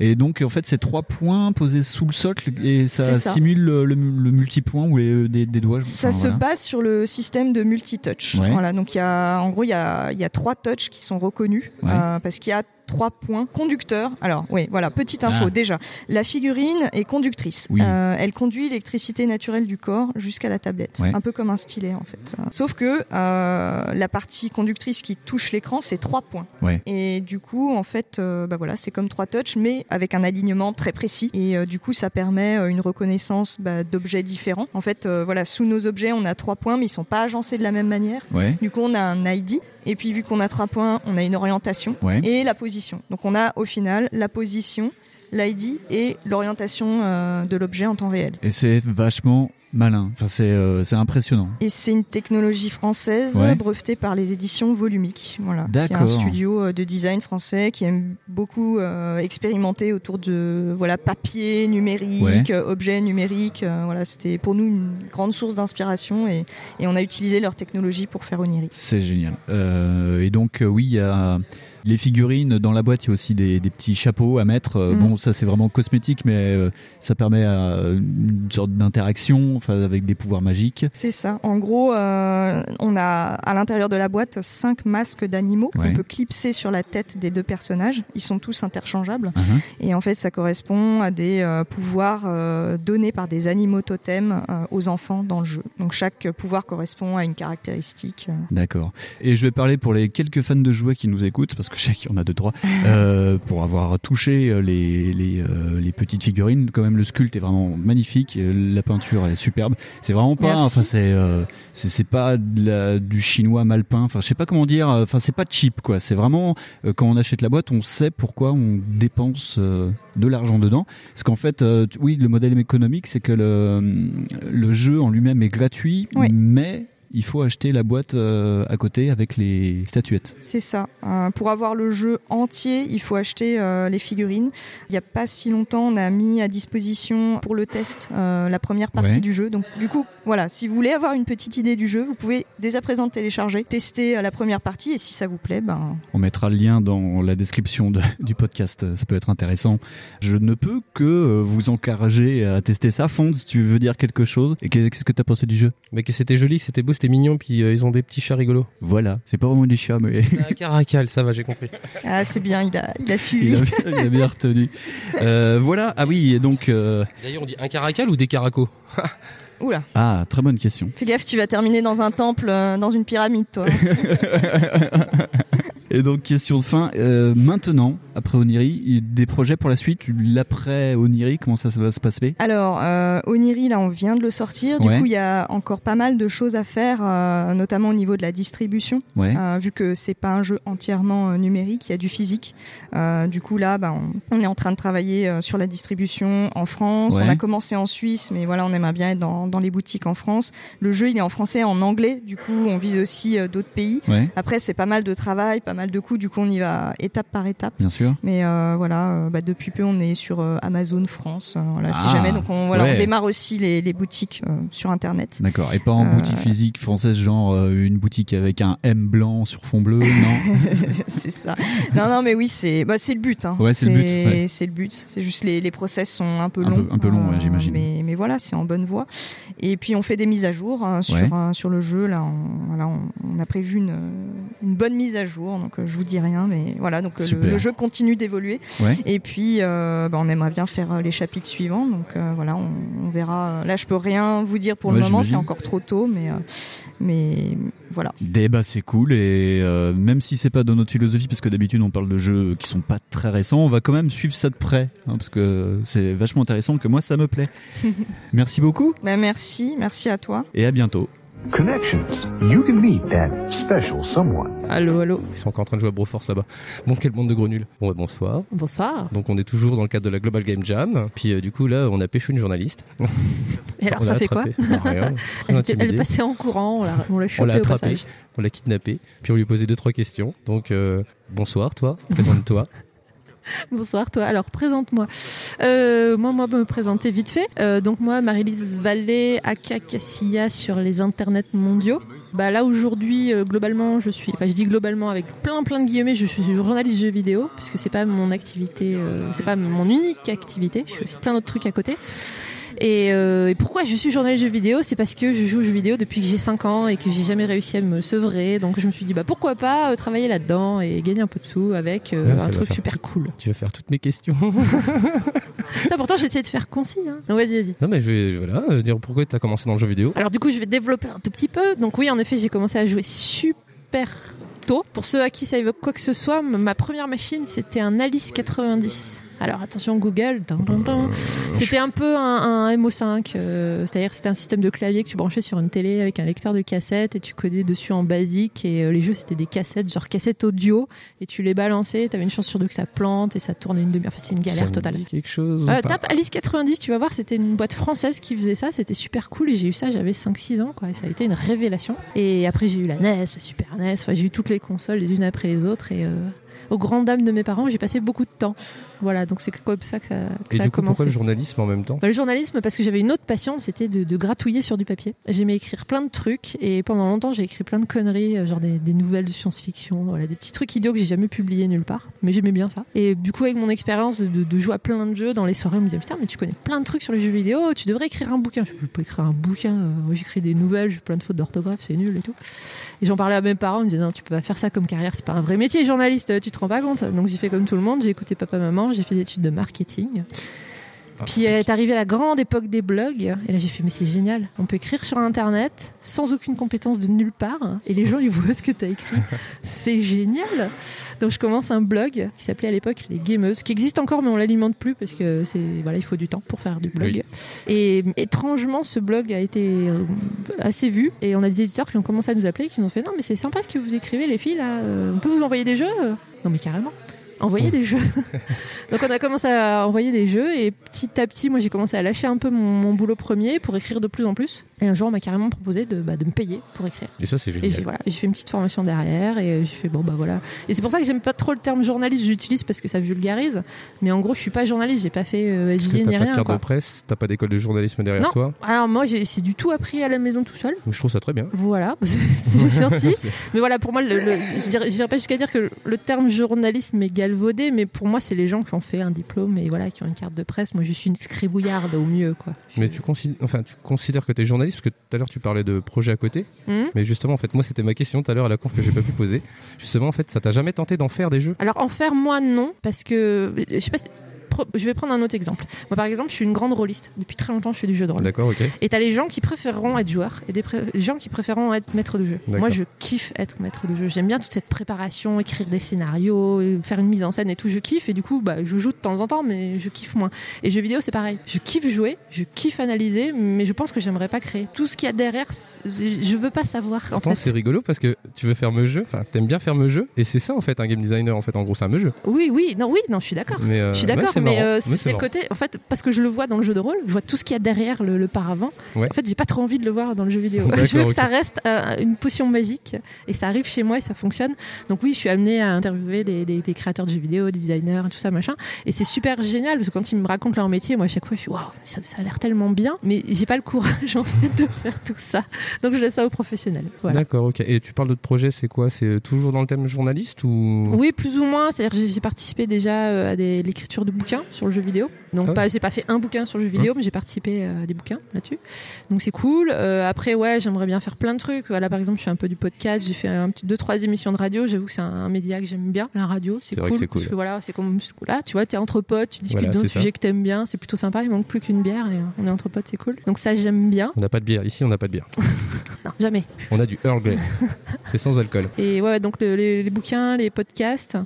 Et donc en fait c'est trois points posés sous le socle et ça, simule le, le, le multipoint ou les, des, des doigts. Ça Enfin, se voilà. base sur le système de multitouch. Ouais. Voilà, donc il y a, en gros, il y a, y a trois touches qui sont reconnus Ouais. euh, parce qu'il y a trois points conducteurs. Alors oui, voilà, petite info Ah. déjà. La figurine est conductrice. Oui. Euh, elle conduit l'électricité naturelle du corps jusqu'à la tablette, Ouais. un peu comme un stylet en fait. Sauf que euh, la partie conductrice qui touche l'écran, c'est trois points. Ouais. Et du coup, en fait, euh, bah voilà, c'est comme trois touches, mais avec un alignement très précis. Et euh, du coup, ça permet une reconnaissance bah, d'objets différents. En fait, voilà, sous nos objets, on a trois points, mais ils sont pas agencés de la même manière. Ouais. Du coup, on a un ID. Et puis, vu qu'on a trois points, on a une orientation et la position. Donc, on a au final la position, l'ID et l'orientation euh, de l'objet en temps réel. Et c'est vachement malin. Enfin, c'est euh, impressionnant. Et c'est une technologie française Ouais. brevetée par les éditions Volumique, voilà, qui est un studio euh, de design français qui aime beaucoup euh, expérimenter autour de voilà papier numérique, Ouais. objets numériques. euh, voilà, c'était pour nous une grande source d'inspiration et, et on a utilisé leur technologie pour faire Oniri. C'est génial. Et donc, oui, il y a les figurines dans la boîte. Il y a aussi des, des petits chapeaux à mettre. Euh, Mhm. Bon, ça, c'est vraiment cosmétique, mais euh, ça permet euh, une sorte d'interaction enfin, avec des pouvoirs magiques. C'est ça. En gros, euh, on a à l'intérieur de la boîte cinq masques d'animaux Ouais. qu'on peut clipser sur la tête des deux personnages. Ils sont tous interchangeables. Mhm. Et en fait, ça correspond à des euh, pouvoirs donnés par des animaux totems aux enfants dans le jeu. Donc chaque pouvoir correspond à une caractéristique. D'accord. Et je vais parler pour les quelques fans de jouets qui nous écoutent, parce que je sais qu'il y en a deux trois, euh, pour avoir touché euh, les les, euh, les petites figurines. Quand même, le sculpte est vraiment magnifique. euh, La peinture est superbe. C'est vraiment pas, Merci. enfin c'est euh, c'est pas de la- du chinois mal peint. Enfin, je sais pas comment dire. euh, Enfin, c'est pas cheap quoi. C'est vraiment euh, quand on achète la boîte, on sait pourquoi on dépense euh, de l'argent dedans. Parce qu'en fait, euh, oui, le modèle économique, c'est que le le jeu en lui-même est gratuit, Oui. mais il faut acheter la boîte euh, à côté avec les statuettes. C'est ça. Euh, pour avoir le jeu entier, il faut acheter euh, les figurines. Il n'y a pas si longtemps, on a mis à disposition pour le test euh, la première partie Ouais. du jeu. Donc du coup, voilà, si vous voulez avoir une petite idée du jeu, vous pouvez dès à présent le télécharger, tester la première partie et si ça vous plaît, ben On mettra le lien dans la description de- du podcast, ça peut être intéressant. Je ne peux que vous encourager à tester ça. Fonds, tu veux dire quelque chose? Et qu'est- qu'est-ce que tu as pensé du jeu? Mais que c'était joli, que c'était beau, c'était mignon, puis euh, ils ont des petits chats rigolos. Voilà, c'est pas vraiment des chats, mais Ah, Caracal, ça va, j'ai compris. ah, c'est bien, il a, il a suivi. il a, bien- il a bien retenu. Euh, voilà, ah oui, et donc... euh, D'ailleurs, on dit un caracal ou des caracos Oula. Ah, très bonne question. Fais gaffe, tu vas terminer dans un temple, euh, dans une pyramide, toi. Et donc, question de fin. euh, maintenant, après Oniri, des projets pour la suite L'après Oniri, comment ça va se passer? Alors, euh, Oniri, là, on vient de le sortir. Du Ouais. coup, il y a encore pas mal de choses à faire, euh, notamment au niveau de la distribution. Ouais. Vu que c'est pas un jeu entièrement numérique, il y a du physique. Du coup, là, bah, on, on est en train de travailler sur la distribution en France. Ouais. On a commencé en Suisse, mais voilà, on aimerait bien être dans, dans les boutiques en France. Le jeu, il est en français et en anglais. Du coup, on vise aussi d'autres pays. Après, c'est pas mal de travail, pas mal de coûts. Du coup, on y va étape par étape. Bien sûr. Mais euh, voilà, euh, bah, depuis peu, on est sur euh, Amazon France. voilà, si Ah, jamais, donc on, voilà, ouais. on démarre aussi les, les boutiques sur Internet. D'accord. Et pas en boutique physique française, genre une boutique avec un M blanc sur fond bleu, non? C'est ça. Non, non, mais oui, c'est bah, le but. Hein. Ouais, c'est le but, ouais. C'est le but. C'est juste les, les process sont un peu Un longs. peu- un peu longs, ouais, j'imagine. Mais, mais voilà, c'est en bonne voie. Et puis on fait des mises à jour hein, sur, Ouais. sur le jeu. Là, on, on, on a prévu une, une bonne mise à jour. Donc euh, je vous dis rien, mais voilà. Donc euh, le, le jeu continue d'évoluer. Ouais. Et puis euh, bah, on aimerait bien faire les chapitres suivants. Donc voilà, on, on verra. Là, je peux rien vous dire pour Ouais, le moment. C'est encore trop tôt, mais mais voilà. Des bah c'est cool et euh, même si c'est pas dans notre philosophie parce que d'habitude on parle de jeux qui sont pas très récents, on va quand même suivre ça de près hein, parce que c'est vachement intéressant que moi ça me plaît. Merci beaucoup Bah, merci, merci à toi. et à bientôt. Connections. You can meet that special someone. Allô, allô. Ils sont encore en train de jouer à Broforce là-bas. Bon, quelle bande de gros nuls. Bon, bah, bonsoir. Bonsoir. Donc, on est toujours dans le cadre de la Global Game Jam. Puis, euh, du coup, là, on a pêché une journaliste. Et alors, On ça fait quoi rien. Elle, elle est passée en courant, on l'a on l'a On chopée l'a au passage. on l'a kidnappée, puis on lui posait deux trois questions. Donc euh, bonsoir toi, présente-toi. Bonsoir toi. Alors présente-moi. Euh, moi, moi, me présenter vite fait. Euh, donc moi, Marie-Lise Vallée, aka Cassia sur les internets mondiaux. Bah là aujourd'hui, euh, globalement, je suis. Enfin, je dis globalement avec plein plein de guillemets. Je suis journaliste jeux vidéo puisque c'est pas mon activité, euh, c'est pas mon unique activité. Je fais aussi plein d'autres trucs à côté. Et, euh, et pourquoi je suis journaliste jeux vidéo C'est parce que je joue aux jeux vidéo depuis que j'ai 5 ans et que j'ai jamais réussi à me sevrer. Donc je me suis dit bah pourquoi pas euh, travailler là-dedans et gagner un peu de sous avec euh, Ouais, un truc super tout- cool. Tu vas faire toutes mes questions. Putain, pourtant j'ai essayé de faire concis. Hein. Non, vas-y, vas-y. non mais je vais voilà dire pourquoi tu as commencé dans le jeu vidéo. Alors du coup, je vais développer un tout petit peu. Donc oui, en effet, j'ai commencé à jouer super tôt. Pour ceux à qui ça évoque quoi que ce soit, ma première machine, c'était un Alice 90. Alors attention Google, c'était un peu un, un MO5, euh, c'est-à-dire c'était un système de clavier que tu branchais sur une télé avec un lecteur de cassette et tu codais dessus en basique et euh, les jeux c'était des cassettes, genre cassettes audio et tu les balançais, t'avais une chance sur deux que ça plante et ça tournait une demi-heure, Enfin, c'est une Ça galère me totale. dit quelque chose. Euh, tape Alice 90, tu vas voir, c'était une boîte française qui faisait ça, c'était super cool et j'ai eu ça, j'avais 5-6 ans, quoi, et ça a été une révélation. Et après, j'ai eu la NES, la Super NES, j'ai eu toutes les consoles les unes après les autres et aux grandes dames de mes parents, j'ai passé beaucoup de temps. Voilà, donc c'est comme ça que ça, que Et ça du a coup commencé. pourquoi le journalisme en même temps Bah, le journalisme, parce que j'avais une autre passion, c'était de, de gratouiller sur du papier. J'aimais écrire plein de trucs et pendant longtemps j'ai écrit plein de conneries, euh, genre des, des nouvelles de science-fiction, voilà, des petits trucs idiots que j'ai jamais publiés nulle part, mais j'aimais bien ça. Et du coup, avec mon expérience de, de- de jouer à plein de jeux dans les soirées, on me disait putain, mais tu connais plein de trucs sur les jeux vidéo, tu devrais écrire un bouquin. Je peux pas écrire un bouquin, euh, j'écris des nouvelles, j'ai plein de fautes d'orthographe, c'est nul et tout. Et j'en parlais à mes parents, ils me disaient non, tu peux pas faire ça comme carrière, c'est pas un vrai métier, journaliste, tu te rends pas compte. Donc j'ai fait comme tout le monde, j'ai écouté papa, maman, j'ai fait des études de marketing. Puis est arrivée la grande époque des blogs, et là j'ai fait mais c'est génial, on peut écrire sur internet sans aucune compétence de nulle part, et les gens ils voient ce que t'as écrit, c'est génial. Donc je commence un blog qui s'appelait à l'époque les Gameuses, qui existe encore mais on l'alimente plus parce que c'est voilà il faut du temps pour faire du blog. Oui. Et étrangement ce blog a été euh, assez vu, et on a des éditeurs qui ont commencé à nous appeler, qui nous ont fait non mais c'est sympa ce que vous écrivez les filles là, euh, on peut vous envoyer des jeux? Non mais carrément. Envoyer des jeux. Donc on a commencé à envoyer des jeux et petit à petit, moi j'ai commencé à lâcher un peu mon, mon boulot premier pour écrire de plus en plus. Et un jour, on m'a carrément proposé de, bah, de me payer pour écrire. Et ça c'est Et j'ai génial. voilà, j'ai fait une petite formation derrière et j'ai fait bon bah voilà. Et c'est pour ça que j'aime pas trop le terme journaliste, j'utilise parce que ça vulgarise. Mais en gros, je suis pas journaliste, j'ai pas fait euh, Parce que SJ t'as ni pas de rien carte de presse, t'as pas d'école de journalisme derrière non. toi. Alors moi, j'ai c'est du tout appris à la maison tout seul. Je trouve ça très bien. Voilà, c'est gentil. Mais voilà, pour moi, le, le- je dirais- pas jusqu'à dire que le terme journalisme est galvaudé, mais pour moi, c'est les gens qui ont fait un diplôme et voilà, qui ont une carte de presse. Moi, je suis une scribouillarde au mieux, quoi. Mais tu considères, enfin, tu considères que tu es journaliste parce que tout à l'heure tu parlais de projet à côté. Mhm. Mais justement, en fait, moi c'était ma question tout à l'heure à la conf que j'ai pas pu poser. Justement, en fait, ça t'a jamais tenté d'en faire des jeux? Alors en faire moi non parce que je sais pas. Je vais prendre un autre exemple. Moi, par exemple, je suis une grande rôliste. Depuis très longtemps, je fais du jeu de rôle. D'accord, ok. Et t'as les gens qui préféreront être joueurs et des, gens qui préféreront être maître de jeu. Moi, je kiffe être maître de jeu. J'aime bien toute cette préparation, écrire des scénarios, euh, faire une mise en scène et tout. Je kiffe et du coup, bah, je joue de temps en temps, mais je kiffe moins. Et jeux vidéo, c'est pareil. Je kiffe jouer, je kiffe analyser, mais je pense que j'aimerais pas créer. Tout ce qu'il y a derrière, je veux pas savoir. En Pourtant, fait. c'est rigolo parce que tu veux faire me jeu, enfin, t'aimes bien faire me jeu, et c'est ça en fait un game designer en fait. En gros, c'est un me jeu. Oui, oui, non, oui, non, je suis d'accord. Euh, je suis d'accord, mais, euh, c'est le côté, en fait, parce que je le vois dans le jeu de rôle, je vois tout ce qu'il y a derrière le, le paravent. Ouais. En fait, j'ai pas trop envie de le voir dans le jeu vidéo. Je veux que ça reste euh, une potion magique et ça arrive chez moi et ça fonctionne. Donc oui, je suis amenée à interviewer des, des- des créateurs de jeux vidéo, des designers, tout ça, machin. Et c'est super génial parce que quand ils me racontent leur métier, moi à chaque fois, je suis waouh, ça, ça a l'air tellement bien, mais j'ai pas le courage en fait de faire tout ça. Donc je laisse ça aux professionnels. Voilà. D'accord, ok. Et tu parles de projet, c'est quoi? C'est toujours dans le thème journaliste ou? Oui, plus ou moins. C'est-à-dire j'ai- participé déjà euh, à l'écriture de bouquins sur le jeu vidéo. Donc, Ah pas, j'ai pas fait un bouquin sur le jeu vidéo, mais j'ai participé euh, à des bouquins là-dessus. Donc, c'est cool. Euh, après, ouais, j'aimerais bien faire plein de trucs. Là, par exemple, je fais un peu du podcast. J'ai fait un petit deux, trois émissions de radio. J'avoue que c'est un, un média que j'aime bien. La radio, c'est C'est vrai cool. que c'est cool. Parce que voilà, c'est comme là, tu vois, t'es entre potes, tu discutes Voilà, d'un ça. sujet que t'aimes bien. C'est plutôt sympa. Il manque plus qu'une bière et euh, on est entre potes, c'est cool. Donc, ça, j'aime bien. On n'a pas de bière. Ici, on n'a pas de bière. Non, jamais. On a du Earl Grey. c'est sans alcool. Et ouais, donc le- les, les bouquins, les podcasts,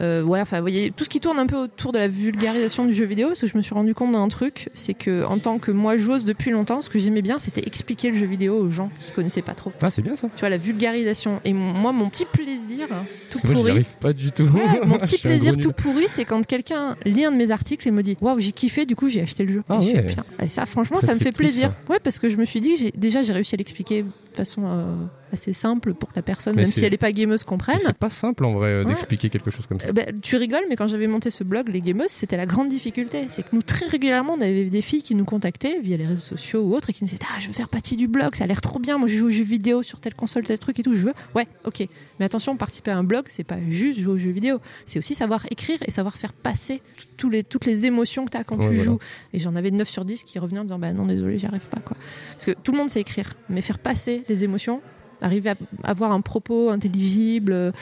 euh, ouais, enfin, vous voyez, tout ce qui tourne un peu autour de la vulgarisation du jeu vidéo, parce que je me suis rendu compte d'un truc, c'est que en tant que moi joueuse depuis longtemps, ce que j'aimais bien, c'était expliquer le jeu vidéo aux gens qui connaissaient pas trop. Ah, c'est bien ça. Tu vois, la vulgarisation. Et moi, mon petit plaisir, tout moi, j'y pourri. arrive pas du tout. Ouais, mon petit plaisir tout pourri, c'est quand quelqu'un lit un de mes articles et me dit Waouh, j'ai kiffé, du coup j'ai acheté le jeu. Ah Et je ça, franchement, Ça ça, me fait plaisir. ça. Ouais, parce que je me suis dit, déjà j'ai réussi à l'expliquer façon euh, assez simple pour que la personne, Mais même si elle n'est pas gameuse, comprenne. C'est pas simple en vrai euh, Ouais. d'expliquer quelque chose comme ça. Euh, bah, tu rigoles, mais quand j'avais monté ce blog, les gameuses, c'était la grande difficulté. C'est que nous, très régulièrement, on avait des filles qui nous contactaient via les réseaux sociaux ou autres et qui nous disaient Ah, je veux faire partie du blog, ça a l'air trop bien. Moi, je joue aux jeux vidéo sur telle console, tel truc et tout. Je veux. Ouais, ok. Mais attention, participer à un blog, c'est pas juste jouer aux jeux vidéo. C'est aussi savoir écrire et savoir faire passer t- tous les, toutes les émotions que tu as quand Ouais, tu voilà. joues. Et j'en avais 9 sur 10 qui revenaient en disant Bah non, désolé, j'y arrive pas. Quoi. Parce que tout le monde sait écrire, mais faire passer des émotions, arriver à avoir un propos intelligible, euh,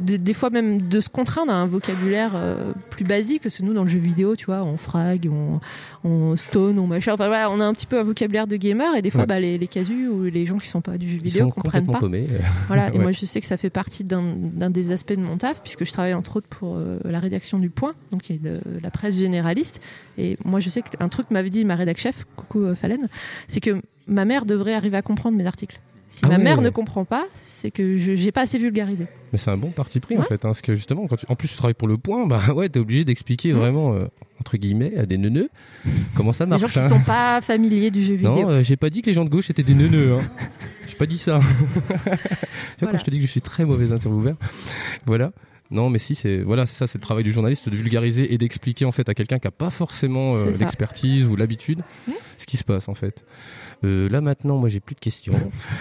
des, des fois même de se contraindre à un vocabulaire euh, plus basique, parce que nous dans le jeu vidéo, tu vois, on frag, on, on stone, on machin, enfin voilà, on a un petit peu un vocabulaire de gamer, et des fois Ouais. bah, les, les casus ou les gens qui sont pas du jeu vidéo comprennent pas. paumés. Voilà, et moi je sais que ça fait partie d'un des aspects de mon taf, puisque je travaille entre autres pour euh, la rédaction du Point, donc qui est de- la presse généraliste. Et moi je sais qu'un truc m'avait dit ma rédac chef, coucou euh, Fallen, c'est que ma mère devrait arriver à comprendre mes articles. Si Ah ma ouais. mère ne comprend pas, c'est que je j'ai pas assez vulgarisé. Mais c'est un bon parti pris en fait, hein, parce que justement, quand tu... en plus tu travailles pour le point, bah ouais, t'es obligé d'expliquer vraiment, euh, entre guillemets, à des neuneux, comment ça marche. gens qui hein. sont pas familiers du jeu vidéo. Non, euh, j'ai pas dit que les gens de gauche étaient des neuneux. Hein. j'ai pas dit ça. tu vois, Voilà. quand je te dis que je suis très mauvais intervieweur, voilà. Non, mais si, c'est voilà, c'est ça, c'est le travail du journaliste de vulgariser et d'expliquer en fait à quelqu'un qui a pas forcément euh, l'expertise ou l'habitude ce qui se passe en fait. Euh, là maintenant, moi j'ai plus de questions,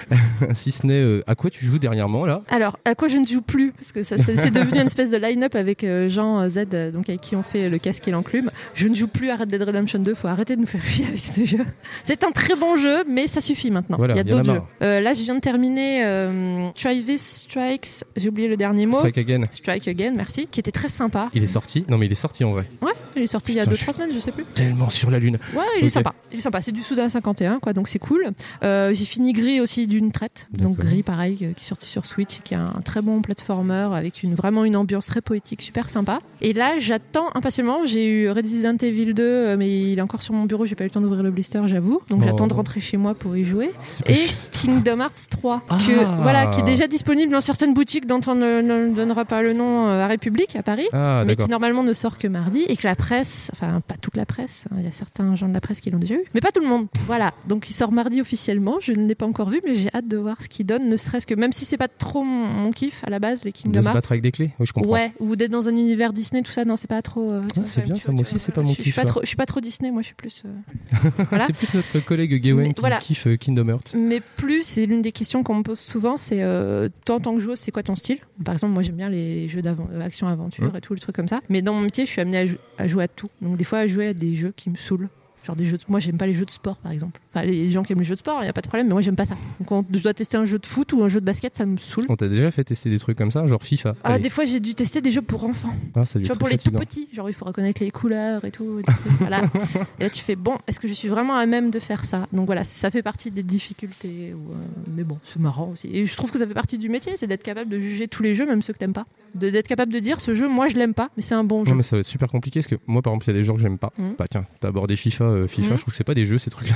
si ce n'est euh, à quoi tu joues dernièrement là? Alors, à quoi je ne joue plus Parce que ça, c'est c'est devenu une espèce de line-up avec euh, Jean Z, donc avec qui on fait le casque et l'enclume. Je ne joue plus à Red Dead Redemption 2. Faut arrêter de nous faire chier avec ce jeu. C'est un très bon jeu, mais ça suffit maintenant. Voilà, il y a il y d'autres jeux. Euh, là, je viens de terminer euh, Travis Strikes. J'ai oublié le dernier mot. Strike Again. Strike Again, merci. Qui était très sympa. Il est sorti Non, mais il est sorti en vrai. Ouais, il est sorti il y a Putain, 2-3 je suis semaines, je sais plus. Tellement sur la lune. Ouais, il est sympa. Il est sympa. C'est du Souda 51, quoi, donc c'est cool. Euh, j'ai fini Gris aussi d'une traite. Donc. Gris, pareil, euh, qui est sorti sur Switch, qui est un très bon platformer avec une, vraiment une ambiance très poétique, super sympa. Et là, j'attends impatiemment. J'ai eu Resident Evil 2, euh, mais il est encore sur mon bureau. J'ai pas eu le temps d'ouvrir le blister, j'avoue. Donc Oh. j'attends de rentrer chez moi pour y jouer. Et. Kingdom Hearts 3, Ah. que, voilà, qui est déjà disponible dans certaines boutiques dont on ne, ne donnera pas le nom à République à Paris, Ah, mais qui normalement ne sort que mardi et que la presse, enfin pas toute la presse, hein, il y a certains gens de la presse qui l'ont déjà eu, mais pas tout le monde. Voilà, donc sort mardi officiellement. Je ne l'ai pas encore vu, mais j'ai hâte de voir ce qu'il donne, ne serait-ce que même si c'est pas trop mon, mon kiff à la base, les De Kingdom se Hearts. battre avec des clés Oui, je comprends. Ouais, ou d'être dans un univers Disney, tout ça, non, c'est pas trop. euh, Ah, c'est bien ça, moi aussi, c'est pas mon je, je suis kiff. pas ça. trop, je suis pas trop Disney, moi je suis plus. euh, voilà. C'est plus notre collègue Gawain qui voilà. kiffe euh, Kingdom Hearts. Mais plus, c'est l'une des questions qu'on me pose souvent, c'est euh, toi en tant que joueuse, c'est quoi ton style? Par exemple, moi j'aime bien les jeux d'action-aventure Mmh. et tout, les trucs comme ça. Mais dans mon métier, je suis amenée à, jou- à jouer à tout. Donc des fois, à jouer à des jeux qui me saoulent. Genre des jeux de... Moi, j'aime pas les jeux de sport, par exemple. Enfin, les gens qui aiment les jeux de sport, il n'y a pas de problème, mais moi, j'aime pas ça. Donc quand je dois tester un jeu de foot ou un jeu de basket, ça me saoule. On t'a déjà fait tester des trucs comme ça, genre FIFA Ah, des fois, j'ai dû tester des jeux pour enfants. Ah, ça Tu vois, pour les tout petits, genre il faut reconnaître les couleurs et tout. des trucs, voilà. Et là, tu fais bon, est-ce que je suis vraiment à même de faire ça? Donc voilà, ça fait partie des difficultés. ou, euh, mais bon, c'est marrant aussi. Et je trouve que ça fait partie du métier, c'est d'être capable de juger tous les jeux, même ceux que t'aimes pas. D'être capable de dire ce jeu, moi je l'aime pas, mais c'est un bon jeu. Non, mais ça va être super compliqué parce que moi, par exemple, il y a des jeux que j'aime pas. Mhm. Bah, tiens, t'as abordé FIFA. euh, FIFA, Mhm. je trouve que c'est pas des jeux, ces trucs-là.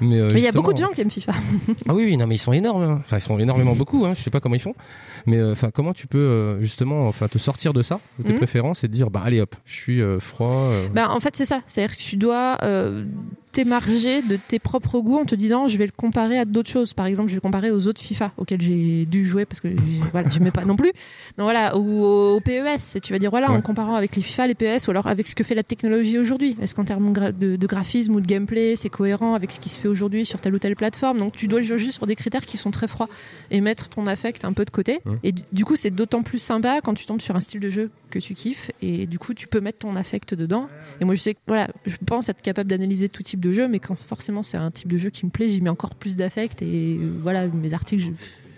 Mais euh, Mais il y a beaucoup de gens qui aiment FIFA. Ah oui, oui, non, mais ils sont énormes. hein. Enfin, ils sont énormément beaucoup. Hein. Je sais pas comment ils font. Mais euh, enfin, comment tu peux euh, justement, enfin, te sortir de ça, de tes Mhm. préférences, et te dire, bah allez hop, je suis froid. Bah, en fait, c'est ça. C'est-à-dire que tu dois t'émarger de tes propres goûts en te disant je vais le comparer à d'autres choses. Par exemple, je vais le comparer aux autres FIFA auxquels j'ai dû jouer parce que voilà, j'aimais pas non plus. Donc voilà, ou au, PES. Et tu vas dire voilà, en comparant avec les FIFA, les PES, ou alors avec ce que fait la technologie aujourd'hui. Est-ce qu'en termes de, gra- de- de graphisme ou de gameplay, c'est cohérent avec ce qui se fait aujourd'hui sur telle ou telle plateforme? Donc tu dois le juger sur des critères qui sont très froids et mettre ton affect un peu de côté. Et du, du coup, c'est d'autant plus sympa quand tu tombes sur un style de jeu que tu kiffes et du coup, tu peux mettre ton affect dedans. Et moi, je sais que voilà, je pense être capable d'analyser tout type de jeu, mais quand forcément c'est un type de jeu qui me plaît, j'y mets encore plus d'affect et euh, voilà, mes articles, je,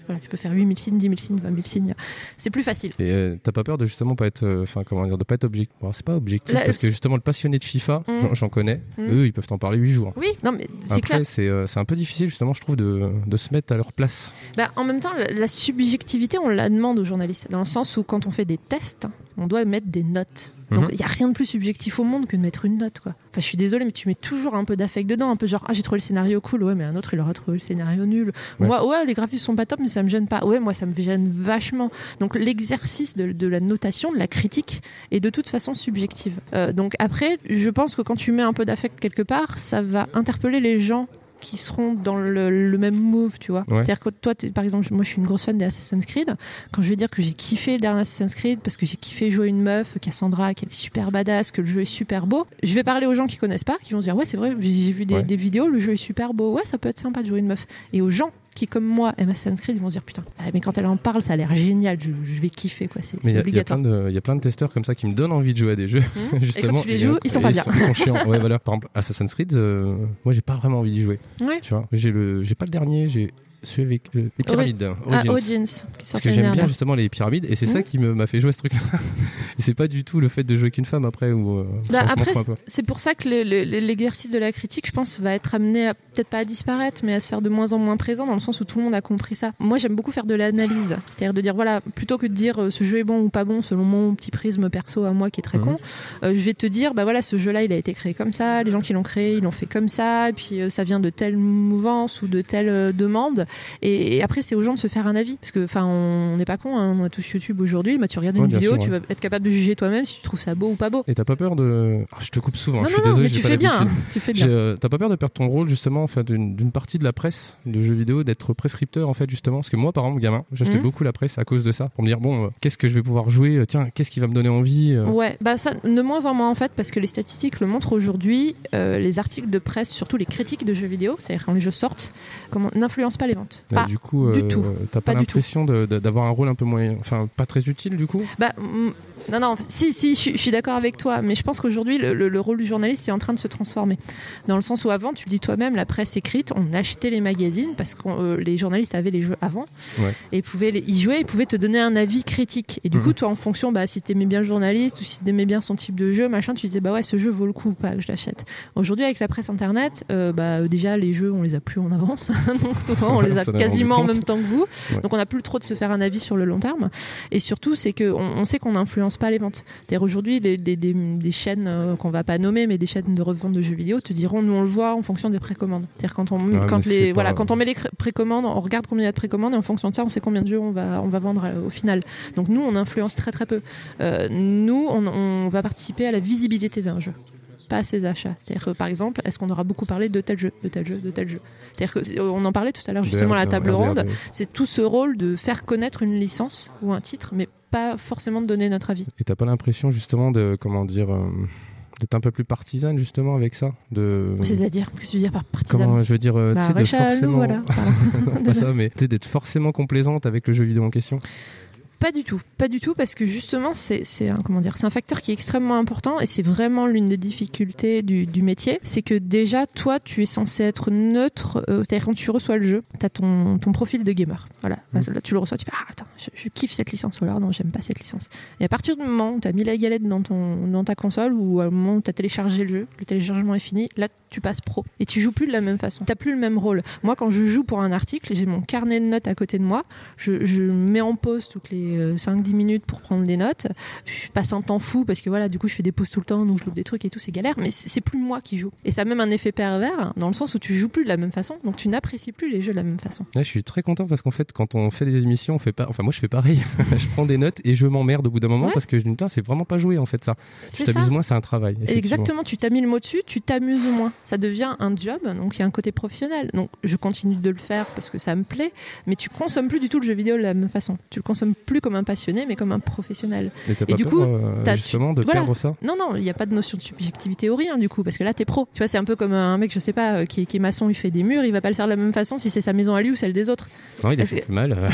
voilà, je peux faire 8000 signes, 10 000 signes, 20 000 signes. C'est plus facile. Et euh, t'as pas peur de justement pas être, euh, enfin comment dire, de pas être objectif. Bon, c'est pas objectif Là, parce que justement le passionné de FIFA, Mhm. j'en- connais. Mhm. Eux, ils peuvent t'en parler 8 jours. Oui, non, mais c'est clair. c'est euh, c'est un peu difficile justement, je trouve, de, de se mettre à leur place. Bah, en même temps, la, la subjectivité, on la demande aux journalistes, dans le sens où quand on fait des tests, on doit mettre des notes. Donc Mhm. il n'y a rien de plus subjectif au monde que de mettre une note. Quoi. Enfin, je suis désolée, mais tu mets toujours un peu d'affect dedans, un peu genre ah j'ai trouvé le scénario cool, ouais, mais un autre il aura trouvé le scénario nul. Ouais. Moi, ouais, les graphismes sont pas top, mais ça me gêne pas. Ouais, moi ça me gêne vachement. Donc l'exercice de, de la notation, de la critique, est de toute façon subjective. Euh, donc après, je pense que quand tu mets un peu d'affect quelque part, ça va interpeller les gens qui seront dans le, le même move, tu vois. Ouais. C'est-à-dire que toi, par exemple, moi je suis une grosse fan des Assassin's Creed. Quand je vais dire que j'ai kiffé le dernier Assassin's Creed parce que j'ai kiffé jouer une meuf, Cassandra, qu'elle est super badass, que le jeu est super beau, je vais parler aux gens qui connaissent pas, qui vont se dire ouais c'est vrai, j'ai j'ai vu des, Ouais. des vidéos, le jeu est super beau, ouais ça peut être sympa de jouer une meuf. Et aux gens qui comme moi aiment Assassin's Creed, ils vont se dire putain, ah, mais quand elle en parle, ça a l'air génial, je, je vais kiffer quoi, c'est obligatoire. plein de, il y a plein de testeurs comme ça qui me donnent envie de jouer à des jeux. Mhm. Et justement. quand tu les joues, ils sont pas bien. Ils sont chiants. Ouais, voilà. Par exemple, Assassin's Creed, euh, moi, j'ai pas vraiment envie d'y jouer. Ouais. Tu vois, j'ai le, j'ai pas le dernier, j'ai celui avec le- les pyramides. Ah, Parce que j'aime bien justement les pyramides et c'est ça Mhm. qui m'a fait jouer ce truc-là. et c'est pas du tout le fait de jouer qu'une femme après ou. euh, Bah, ça, après, c'est pour ça que le- le- le- l'exercice de la critique, je pense, va être amené à peut-être pas à disparaître, mais à se faire de moins en moins présent, dans le sens où tout le monde a compris ça. Moi, j'aime beaucoup faire de l'analyse, c'est-à-dire de dire voilà, plutôt que de dire euh, ce jeu est bon ou pas bon selon mon petit prisme perso à moi qui est très Mhm. con, euh, je vais te dire bah voilà, ce jeu-là, il a été créé comme ça, les gens qui l'ont créé, ils l'ont fait comme ça, et puis euh, ça vient de telle mouvance ou de telle euh, demande, et, et après c'est aux gens de se faire un avis, parce que enfin, on n'est pas con, hein, on a tous YouTube aujourd'hui, bah, tu regardes une Ouais, vidéo, sûr, tu ouais. vas être capable de juger toi-même si tu trouves ça beau ou pas beau. Et t'as pas peur de. Ah, je te coupe souvent. Non, je suis non, désolé, mais j'ai tu fais bien, hein, tu fais bien. Euh, T'as pas peur de perdre ton rôle justement, enfin, d'une d'une partie de la presse de jeux vidéo, d'être prescripteur en fait justement? Parce que moi, par exemple, gamin, j'achetais Mhm. beaucoup la presse à cause de ça, pour me dire bon, euh, qu'est-ce que je vais pouvoir jouer euh, Tiens, qu'est-ce qui va me donner envie euh? Ouais, bah ça, de moins en moins en fait, parce que les statistiques le montrent aujourd'hui, les articles de presse, surtout les critiques de jeux vidéo, c'est-à-dire quand les jeux sortent, n'influencent pas les Bah, Pas du coup, du euh, tout. t'as pas, du l'impression d'avoir un rôle un peu moins, enfin, pas très utile du coup? Bah, non, non, si, si, je, suis- je suis d'accord avec toi, mais je pense qu'aujourd'hui, le, le- le rôle du journaliste est en train de se transformer. Dans le sens où avant, tu le dis toi-même, la presse écrite, on achetait les magazines parce que euh, les journalistes avaient les jeux avant Ouais. et pouvaient les- y jouer et pouvaient te donner un avis critique. Et du Mhm. coup, toi, en fonction, bah, si t'aimais bien le journaliste ou si t'aimais bien son type de jeu, machin, tu disais, bah ouais, ce jeu vaut le coup ou pas que je l'achète. Aujourd'hui, avec la presse internet, euh, bah, déjà, les jeux, on les a plus en avance. Donc, souvent, on les a quasiment en même temps que vous. Ouais. Donc, on n'a plus trop de se faire un avis sur le long terme. Et surtout, c'est qu'on on sait qu'on pas les ventes. C'est-à-dire aujourd'hui, des, des- des chaînes euh, qu'on va pas nommer, mais des chaînes de revente de jeux vidéo te diront, nous on le voit en fonction des précommandes. C'est-à-dire quand on, Ouais, quand les, voilà, quand on met les précommandes, on regarde combien il y a de précommandes et en fonction de ça, on sait combien de jeux on va, on va vendre euh, au final. Donc nous, on influence très très peu. Euh, nous, on, on va participer à la visibilité d'un jeu pas à ses achats. C'est-à-dire que, par exemple, est-ce qu'on aura beaucoup parlé de tel jeu, de tel jeu, de tel jeu? C'est-à-dire que on en parlait tout à l'heure justement à la table ronde. RDR. C'est tout ce rôle de faire connaître une licence ou un titre, mais pas forcément de donner notre avis. Et t'as pas l'impression justement de, comment dire, euh, d'être un peu plus partisane justement avec ça de... C'est-à-dire, qu'est-ce que tu veux dire par partisan Comment je veux dire, euh, tu Bah, sais, forcément. voilà. Pas ça, mais d'être forcément complaisante avec le jeu vidéo en question. Pas du tout, pas du tout, parce que justement, c'est un, comment dire, c'est un facteur qui est extrêmement important et c'est vraiment l'une des difficultés du, du métier. C'est que déjà, toi, tu es censé être neutre. euh, C'est-à-dire quand tu reçois le jeu, tu as ton, ton profil de gamer. Voilà, Mm. là, tu le reçois, tu fais ah attends, je, je kiffe cette licence ou alors non, j'aime pas cette licence. Et à partir du moment où tu as mis la galette dans ton dans ta console ou au moment où tu as téléchargé le jeu, le téléchargement est fini, là tu passes pro et tu joues plus de la même façon. T'as plus le même rôle. Moi, quand je joue pour un article, j'ai mon carnet de notes à côté de moi. Je, je mets en pause toutes les euh, 5-10 minutes pour prendre des notes. Je passe un temps fou parce que voilà, du coup, je fais des pauses tout le temps, donc je loupe des trucs et tout, c'est galère. Mais c'est plus moi qui joue. Et ça a même un effet pervers dans le sens où tu joues plus de la même façon, donc tu n'apprécies plus les jeux de la même façon. Là, je suis très content parce qu'en fait, quand on fait des émissions, on fait pas. Enfin, moi, je fais pareil. je prends des notes et je m'emmerde au bout d'un moment Ouais. parce que je me dis, c'est vraiment pas joué en fait ça. Tu t'amuses moins, c'est un travail. Exactement, tu t'as mis le mot dessus, tu t'amuses moins. Ça devient un job, donc il y a un côté professionnel. Donc je continue de le faire parce que ça me plaît, mais tu consommes plus du tout le jeu vidéo de la même façon. Tu le consommes plus comme un passionné, mais comme un professionnel. Et pas du peur, coup, euh, t'as- justement, de voilà. perdre ça? Non, non, il n'y a pas de notion de subjectivité ou rien du coup, parce que là t'es pro. Tu vois, c'est un peu comme un mec, je sais pas, euh, qui, est- qui est maçon, il fait des murs, il va pas le faire de la même façon si c'est sa maison à lui ou celle des autres. Non, il a fait que- plus mal.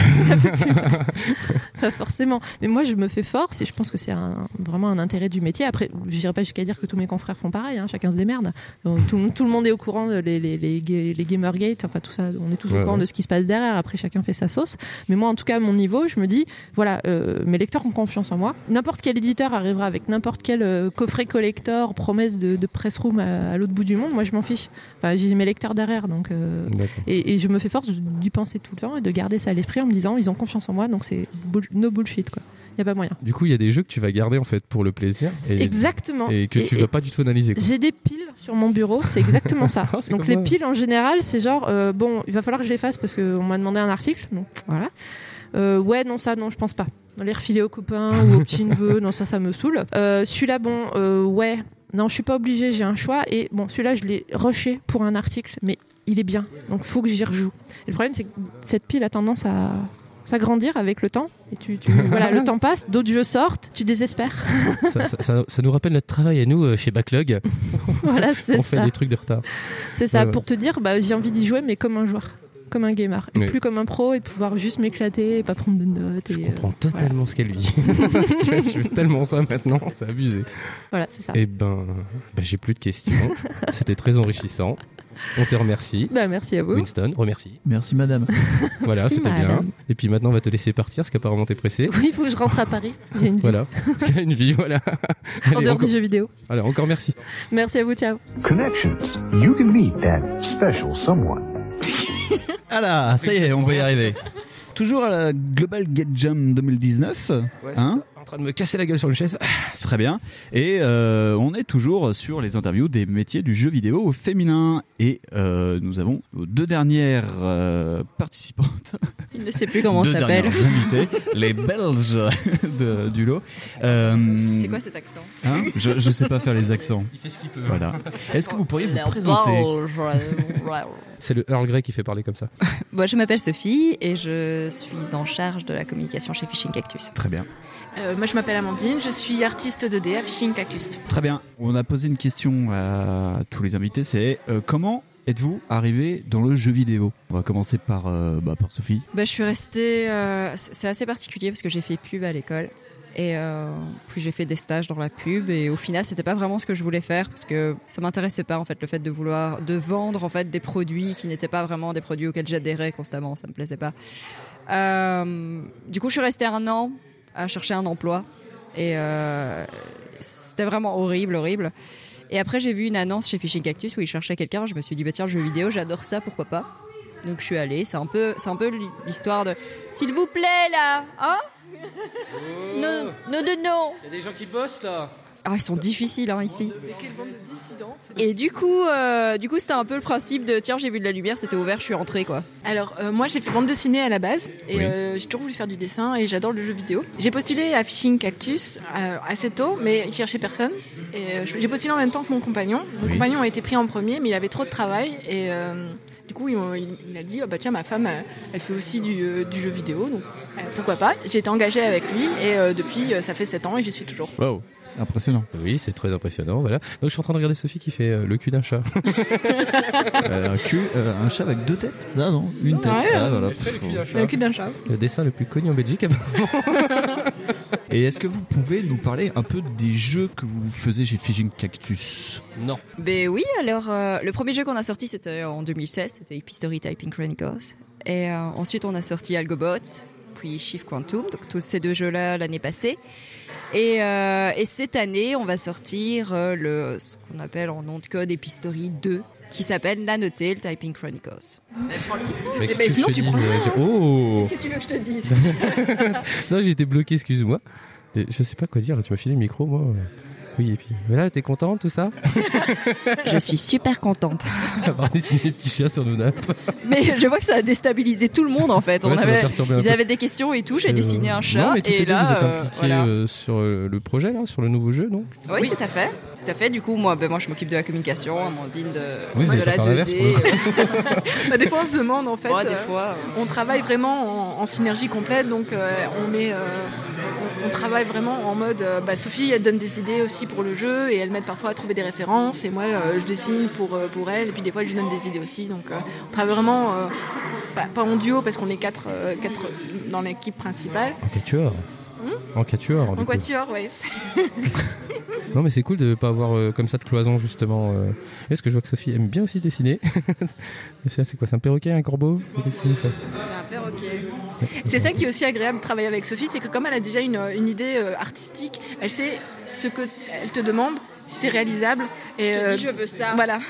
Pas forcément. Mais moi, je me fais force et je pense que c'est vraiment un intérêt du métier. Après, je dirais pas jusqu'à dire que tous mes confrères font pareil, hein, chacun se démerde. Donc, tout, tout le monde est au courant de les, les, les, ga- les Gamergate, enfin tout ça, on est tous Ouais, au courant ouais. de ce qui se passe derrière. Après, chacun fait sa sauce. Mais moi, en tout cas, à mon niveau, je me dis, voilà, euh, mes lecteurs ont confiance en moi. N'importe quel éditeur arrivera avec n'importe quel euh, coffret collector, promesse de, de press room à, à l'autre bout du monde. Moi, je m'en fiche. Enfin, j'ai mes lecteurs derrière, donc. euh, et, et je me fais force d'y penser tout le temps et de garder ça à l'esprit en me disant ils ont confiance en moi donc c'est bull- no bullshit quoi. Il y a pas moyen. Du coup, il y a des jeux que tu vas garder en fait pour le plaisir. Et, Exactement. Et que Et- tu et- vas pas du tout analyser. J'ai des piles sur mon bureau, c'est exactement ça. Ah, donc les piles en général, c'est genre euh, bon, il va falloir que je les fasse parce qu'on m'a demandé un article. Donc voilà. Euh, ouais, non, ça, non, je pense pas. Les refiler aux copains ou aux petits neveux, non, ça, ça me saoule. Euh, celui-là, bon, euh, ouais, non, je suis pas obligée, j'ai un choix. Et bon, celui-là, je l'ai rushé pour un article, mais il est bien. Donc faut que j'y rejoue. Et le problème, c'est que cette pile a tendance à s'agrandir avec le temps. Et tu, tu- voilà, le temps passe, d'autres jeux sortent, tu désespères. ça, ça- ça- ça nous rappelle notre travail à nous euh, chez Backlog. Voilà, On fait ça. des trucs de retard. C'est ça, Ouais, ouais. pour te dire, bah, j'ai envie d'y jouer, mais comme un joueur, comme un gamer. Et Oui. plus comme un pro et de pouvoir juste m'éclater et pas prendre de notes. Et, Je euh, comprends totalement ce qu'elle lui dit. Parce que je veux tellement ça maintenant, c'est abusé. Voilà, c'est ça. Eh ben, ben, j'ai plus de questions. C'était très enrichissant. On te remercie. Bah, merci à vous. Winston, remercie. Merci madame. Voilà, c'était bien. Et puis maintenant, on va te laisser partir parce qu'apparemment t'es pressé. Oui, il faut que je rentre à Paris. J'ai une vie. Voilà, parce qu'elle a une vie, voilà. En dehors encore... du jeu vidéo. Allez, encore merci. Merci à vous, ciao. Connections. You can meet that special someone. Ah là, ça y est, on va y arriver. Toujours à la Global Get Jam 2019. Ouais, c'est hein ça. En train de me casser la gueule sur une chaise. Très bien. Et euh, on est toujours sur les interviews des métiers du jeu vidéo au féminin. Et euh, nous avons deux dernières euh, participantes. Il ne sait plus comment deux ça s'appelle. dernières invitées, les Belges de- du lot. Euh, C'est quoi cet accent? hein? Je, je sais pas faire les accents. Il fait ce qu'il peut. Voilà. Est-ce que vous pourriez vous présenter? C'est le Earl Grey qui fait parler comme ça. Bon, je m'appelle Sophie et je suis en charge de la communication chez Fishing Cactus. Très bien. Euh, moi, je m'appelle Amandine, je suis artiste 2D à Fishing Cactus. Très bien. On a posé une question à tous les invités, c'est euh, comment êtes-vous arrivé dans le jeu vidéo? On va commencer par, euh, bah, par Sophie. Bah, je suis restée. euh, c'est c'est assez particulier parce que j'ai fait pub à l'école. Et euh, puis j'ai fait des stages dans la pub et au final c'était pas vraiment ce que je voulais faire parce que ça m'intéressait pas en fait le fait de vouloir de vendre en fait des produits qui n'étaient pas vraiment des produits auxquels j'adhérais constamment ça me plaisait pas Euh, du coup je suis restée un an à chercher un emploi. Et euh, c'était vraiment horrible horrible. Et après j'ai vu une annonce chez Fishing Cactus où ils cherchaient quelqu'un. Je me suis dit bah tiens jeu vidéo j'adore ça pourquoi pas? Donc je suis allée. C'est un peu c'est un peu l'histoire de s'il vous plaît là hein? Non, non, non, non. Il y a des gens qui bossent là. Ah, ils sont difficiles hein, ici. Et du coup, euh, du coup, c'était un peu le principe de tiens, j'ai vu de la lumière, c'était ouvert, je suis entrée quoi. Alors, euh, moi, j'ai fait bande dessinée à la base et Oui. euh, j'ai toujours voulu faire du dessin et j'adore le jeu vidéo. J'ai postulé à Fishing Cactus assez tôt, mais ils cherchaient personne. Et j'ai postulé en même temps que mon compagnon. Mon Oui. compagnon a été pris en premier, mais il avait trop de travail et du coup, il, m'a- il- il a dit oh, bah tiens, ma femme, elle fait aussi du, du jeu vidéo, donc pourquoi pas. J'ai été engagée avec lui et depuis, ça fait 7 ans et j'y suis toujours. Wow. Impressionnant. Oui, c'est très impressionnant. Voilà. Donc, je suis en train de regarder Sophie qui fait euh, le cul d'un chat. Euh, un cul, euh, un chat avec deux têtes? Ah non, une tête. Ouais, Ah, voilà. le cul d'un chat. Le cul d'un chat. Le dessin le plus connu en Belgique. Et est-ce que vous pouvez nous parler un peu des jeux que vous faisiez chez Fishing Cactus? Non. Ben oui, alors euh, le premier jeu qu'on a sorti c'était en 2016, c'était Epistory Typing Chronicles. Et euh, ensuite on a sorti Algobot, puis Shift Quantum, donc tous ces deux jeux-là l'année passée. Et, euh, et cette année on va sortir euh, le, ce qu'on appelle en nom de code Epistory 2, qui s'appelle Nanotail Typing Chronicles. Mais Eh ben, sinon, tu prends- Oh Qu'est-ce que tu veux que je te dise? Non, j'ai été bloqué, excuse-moi. Je sais pas quoi dire, là, tu m'as filé le micro, moi. Oui, et puis voilà, t'es content, tout ça? Je suis super contente. Avoir dessiné des petits chiens sur nos nappes. Mais je vois que ça a déstabilisé tout le monde en fait. Ouais, On avait, ils avaient des questions et tout. J'ai Euh, dessiné un chat non, mais toutes et les là, vous êtes euh, impliqués voilà. euh, sur le projet, là, sur le nouveau jeu, non? Oui, tout à fait. Tout à fait. Du coup, moi, ben, moi je m'occupe de la communication, Amandine de, Oui, de la pas faire l'inverse, 2D. pour le euh, Bah, des fois, on se demande en fait. Ouais, des euh, fois, On travaille vraiment en, en synergie complète, donc euh, on met, euh, on, on travaille vraiment en mode. euh, bah, Sophie, elle donne des idées aussi pour le jeu et elle m'aide parfois à trouver des références et moi, euh, je dessine pour euh, pour elle et puis des fois, je lui donne des idées aussi. Donc, euh, on travaille vraiment euh, pas, pas en duo parce qu'on est quatre, euh, quatre dans l'équipe principale. En quatuor. Hmm en quatuor, En quatuor, oui. Non, mais c'est cool de pas avoir euh, comme ça de cloison, justement. euh. Est-ce que je vois que Sophie aime bien aussi dessiner? C'est quoi C'est un perroquet, un corbeau? C'est un perroquet. C'est ça qui est aussi agréable de travailler avec Sophie, c'est que comme elle a déjà une, une idée euh, artistique, elle sait ce que elle te demande, si c'est réalisable. Et, Je te euh, dis, je veux ça. Voilà.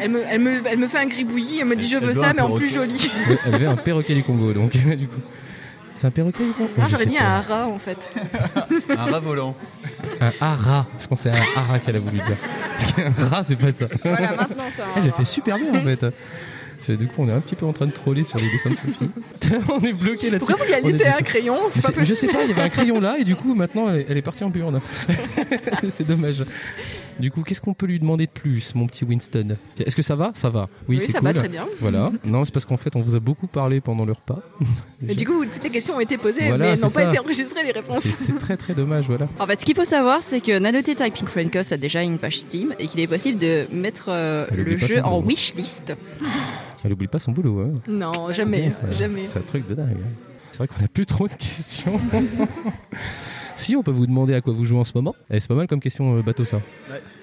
Elle me, elle, me, elle me fait un gribouillis, elle me dit je Elle veux veut ça, mais en plus joli. Elle avait un perroquet du Congo, donc, du coup. C'est un perroquet du Congo? Ah, Je j'aurais dit pas. un rat en fait. Un rat volant. Un hara. Je pensais à un hara qu'elle a voulu dire. Parce qu'un rat, c'est pas ça. Voilà, maintenant, c'est un Elle le fait super bien en fait. Du coup, on est un petit peu en train de troller sur les dessins de Sophie. on est bloqué là-dessus. Pourquoi vous lui avez laissé un dessus. crayon C'est Mais pas Je sais possible. pas, il y avait un crayon là et du coup, maintenant, elle est, elle est partie en burne. c'est dommage. Du coup, qu'est-ce qu'on peut lui demander de plus, mon petit Winston? Est-ce que ça va? Ça va. Oui, Oui, ça va très bien. Voilà. Non, c'est parce qu'en fait, on vous a beaucoup parlé pendant le repas. Et du coup, toutes les questions ont été posées, Voilà, mais elles n'ont pas été enregistrées, les réponses. C'est très très dommage, voilà. En fait, ce qu'il faut savoir, c'est que Nanoté Typing Friendcast a déjà une page Steam et qu'il est possible de mettre euh, le jeu en wishlist. Ça n'oublie pas son boulot. Hein. Non, jamais, Ça- jamais. C'est un truc de dingue. hein. C'est vrai qu'on a plus trop de questions. si, on peut vous demander à quoi vous jouez en ce moment. Eh, c'est pas mal comme question euh, bateau, ça.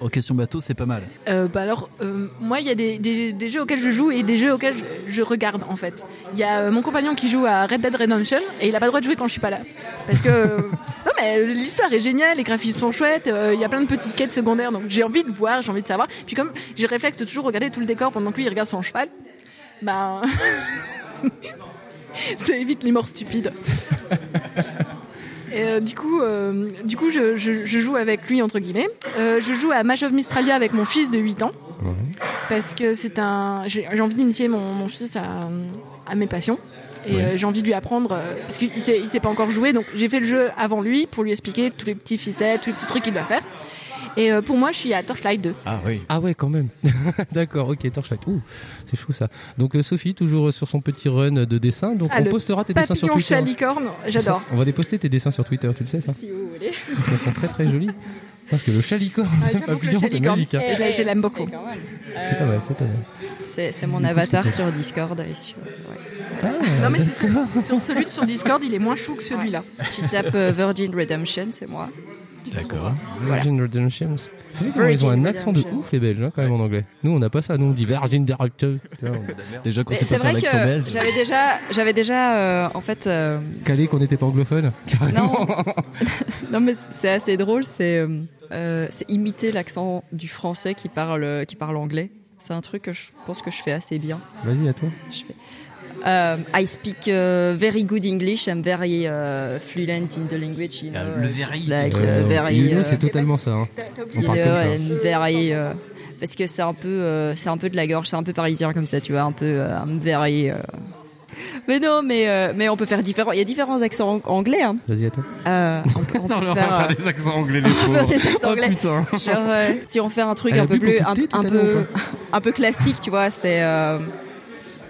En question bateau, c'est pas mal. Euh, bah alors, euh, moi, il y a des, des- des jeux auxquels je joue et des jeux auxquels je, je regarde, en fait. Il y a euh, mon compagnon qui joue à Red Dead Redemption et il a pas le droit de jouer quand je suis pas là. Parce que, non, mais l'histoire est géniale, les graphismes sont chouettes, euh, il y a plein de petites quêtes secondaires, donc j'ai envie de voir, j'ai envie de savoir. Puis comme j'ai le réflexe de toujours regarder tout le décor pendant que lui, il regarde son cheval, bah... ça évite les morts stupides. Et euh, du coup, euh, du coup je, je- je joue avec lui, entre guillemets. Euh, je joue à Match of Mistralia avec mon fils de 8 ans. Parce que c'est un. J'ai envie d'initier mon, mon fils à, à mes passions. Et Ouais. j'ai envie de lui apprendre. parce qu'il sait, il sait pas encore jouer. Donc j'ai fait le jeu avant lui pour lui expliquer tous les petits ficelles, tous les petits trucs qu'il doit faire. Et euh, pour moi, je suis à Torchlight 2. Ah oui. Ah ouais, quand même. D'accord, ok, Torchlight. Ouh, c'est chaud ça. Donc euh, Sophie, toujours sur son petit run de dessin. Donc Ah, on postera tes dessins sur Twitter. licorne, j'adore. On va les poster tes dessins sur Twitter, tu le sais ça Si vous voulez. Ils sont très très jolis. Parce que le chalicorne, Ah, le papillon, c'est magique. hein. Et je- je l'aime beaucoup. C'est pas mal, c'est pas mal. C'est c'est mon avatar sur Discord. Et sur, ouais. non, mais c'est sur, sur celui de sur Discord, il est moins chou que celui-là. Tu tapes euh, Virgin Redemption, c'est moi. D'accord. Virgin Redemptions. T'as vu comment ils ont un accent de Redemption. ouf les Belges hein, quand même en anglais. Nous on n'a pas ça, nous on dit Virgin Director. Déjà qu'on sait c'est pas faire vrai l'accent que belge. j'avais déjà, j'avais déjà, euh, en fait, euh, Calé qu'on n'était pas anglophone. Carrément. non mais c'est assez drôle, c'est euh, euh, c'est imiter l'accent du français qui parle qui parle anglais. C'est un truc que je pense que je fais assez bien. Vas-y à toi. Je fais. Um, I speak uh, very good English. I'm very uh, fluent in the language. You know, le very. like, Euh, uh, very, you know, uh, c'est totalement ça. hein. On parle know, comme ça. and very, uh, parce que c'est un peu, euh, c'est un peu de la gorge, c'est un peu parisien comme ça, tu vois, un peu, euh, I'm very. euh. Mais non, mais euh, mais on peut faire différents. Il y a différents accents ang- anglais. Hein. Vas-y à toi. Euh, on peut, on peut Non, on va faire, faire euh, des accents anglais, les on peut faire pauvres. des accents Oh, anglais. putain. Genre, euh, si on fait un truc Elle un peu plus, un, peu, un peu classique, tu vois, c'est euh,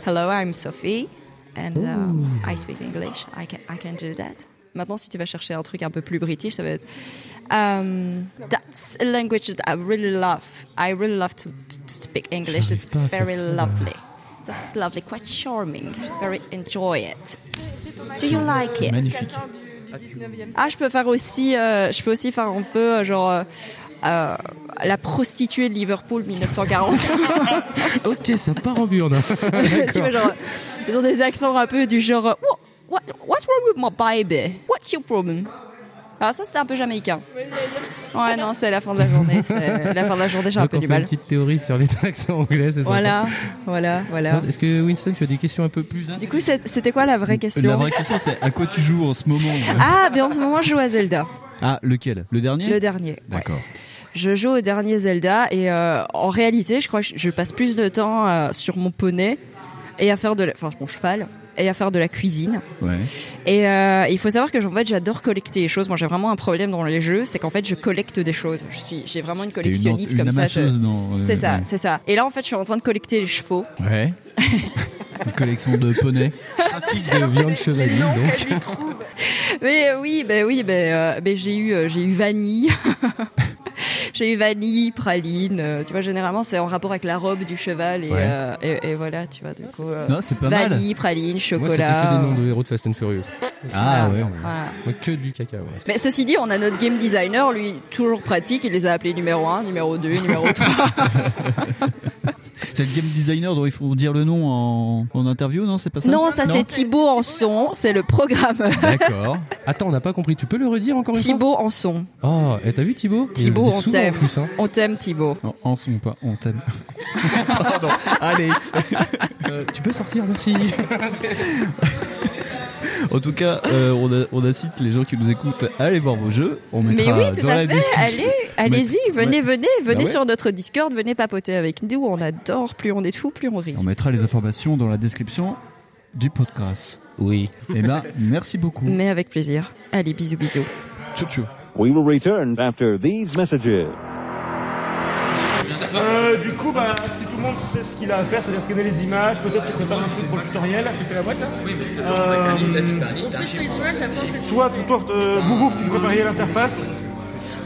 Hello, I'm Sophie, and um, I speak English. I can, I can do that. Maintenant, si tu vas chercher un truc un peu plus british, ça va être um, That's a language that I really love. I really love to, to speak English. It's pas à faire very lovely. That's lovely, quite charming. Very enjoy it. Do you like it? Magnifique. Ah, je peux faire aussi, euh, je peux aussi faire un peu euh, genre euh, euh, la prostituée de Liverpool 1940. ok, ça part en burne. tu vois, genre, ils ont des accents un peu du genre What, what, What's wrong with my baby? What's your problem? Alors ça c'était un peu jamaïcain. Ouais non c'est la fin de la journée, c'est la fin de la journée j'ai un peu on du fait mal. Une petite théorie sur les accents anglais, c'est ça Voilà, voilà, voilà. Est-ce que Winston, tu as des questions un peu plus Du coup c'était quoi la vraie question La vraie question c'était à quoi tu joues en ce moment Ah mais en ce moment je joue à Zelda. Ah, lequel? Le dernier? Le dernier. D'accord. Je joue au dernier Zelda et euh, en réalité, je crois que je- passe plus de temps euh, sur mon poney et à faire de, la, enfin mon cheval et à faire de la cuisine. Ouais. Et euh, il faut savoir que en fait, j'adore collecter les choses. Moi, j'ai vraiment un problème dans les jeux, c'est qu'en fait, je collecte des choses. Je suis, j'ai vraiment une T'es une une comme ça. je- dans- C'est ça, ouais. c'est ça. Et là, en fait, je suis en train de collecter les chevaux. Ouais. Une collection de poneys. de viande chevalier, donc. Mais oui, ben oui, ben, euh, ben j'ai eu, euh, j'ai eu vanille. J'ai eu vanille, praline. euh, tu vois, généralement, c'est en rapport avec la robe du cheval et, Ouais. euh, et, et voilà, tu vois. Du coup, euh, Non, c'est pas mal. vanille, praline, Moi, chocolat. que des noms de héros de Fast and Furious. Ah ouais. Voilà. Moi, que du caca, ouais. Mais ceci dit, on a notre game designer, lui, toujours pratique. Il les a appelés numéro 1, numéro 2, numéro 3. C'est le game designer dont il faut dire le nom en, en interview, non C'est pas ça non, ça c'est Thibaut en son, c'est le programmeur. D'accord. Attends, on n'a pas compris. Tu peux le redire encore une Thibaut en son. fois Oh, et t'as vu Thibaut Thibaut, on t'aime. Hein. On t'aime, Thibaut. En, en son, pas on t'aime. Pardon. Allez. Euh, tu peux sortir, merci. En tout cas, euh, on, a, on incite les gens qui nous écoutent à aller voir vos jeux. On Mais mettra oui, tout dans à la fait. description. Allez, allez-y, venez, ouais. venez, venez Bah ouais. sur notre Discord, venez papoter avec nous. On adore. Plus on est de fous, plus on rit. On mettra les informations dans la description du podcast. Oui. Eh ben, merci beaucoup. Mais avec plaisir. Allez, bisous, bisous. Ciao, ciao. We will return after these messages. Euh, du coup, bah, si tout le monde sait ce qu'il a à faire, c'est-à-dire scanner les images, peut-être qu'il prépare un truc pour le tutoriel. Tu fais la boîte là Oui, mais c'est Toi, toi, euh, vous, vous, tu prépariez l'interface.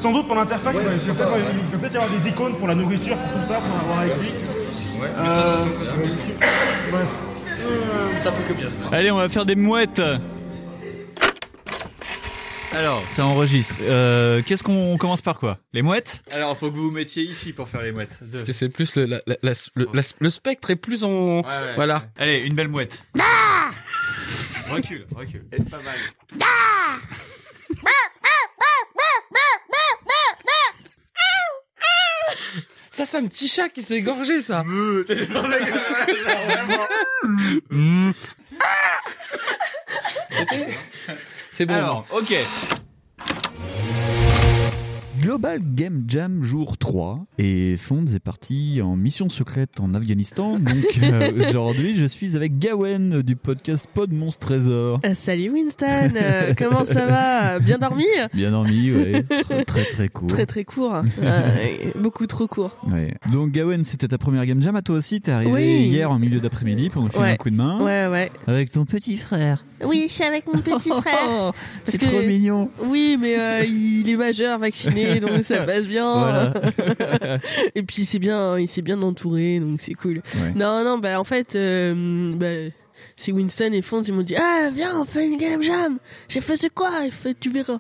Sans doute pour l'interface, il va peut-être y avoir des icônes pour la nourriture, pour tout ça, pour avoir écrit. mais ça, ça se fait aussi. bref. Ça peut que bien se passer. Allez, on va faire des mouettes. Alors, ça enregistre. Euh, Qu'est-ce qu'on on commence par quoi? Les mouettes? Alors, faut que vous vous mettiez ici pour faire les mouettes. Deux. Parce que c'est plus le, la- la- la- le, la- le spectre est plus en. Voilà. Allez, une belle mouette. recule, recule. Pas mal. Ça, c'est un petit chat qui s'est égorgé, ça. C'est bon. Alors, ok. Global Game Jam jour 3 et Fonds est parti en mission secrète en Afghanistan. Donc euh, aujourd'hui, je suis avec Gawen du podcast Pod Monstre Trésor. Euh, salut Winston, euh, comment ça va? Bien dormi? Bien dormi, ouais. Très très, très court. Très très court, beaucoup trop court. Ouais. Donc Gawen, c'était ta première Game Jam à toi aussi. T'es arrivé Oui. hier en milieu d'après-midi pour nous filer Ouais. un coup de main. Ouais, ouais. Avec ton petit frère. Oui, je suis avec mon petit frère. C'est trop mignon. Oui, mais euh, il est majeur, vacciné, donc ça passe bien. Voilà. Et puis c'est bien, il s'est bien entouré, donc c'est cool. Ouais. Non, non, bah en fait, euh, bah, c'est Winston et Fonz, ils m'ont dit Ah, viens, on fait une game jam. J'ai fait c'est quoi? Il fait Tu verras.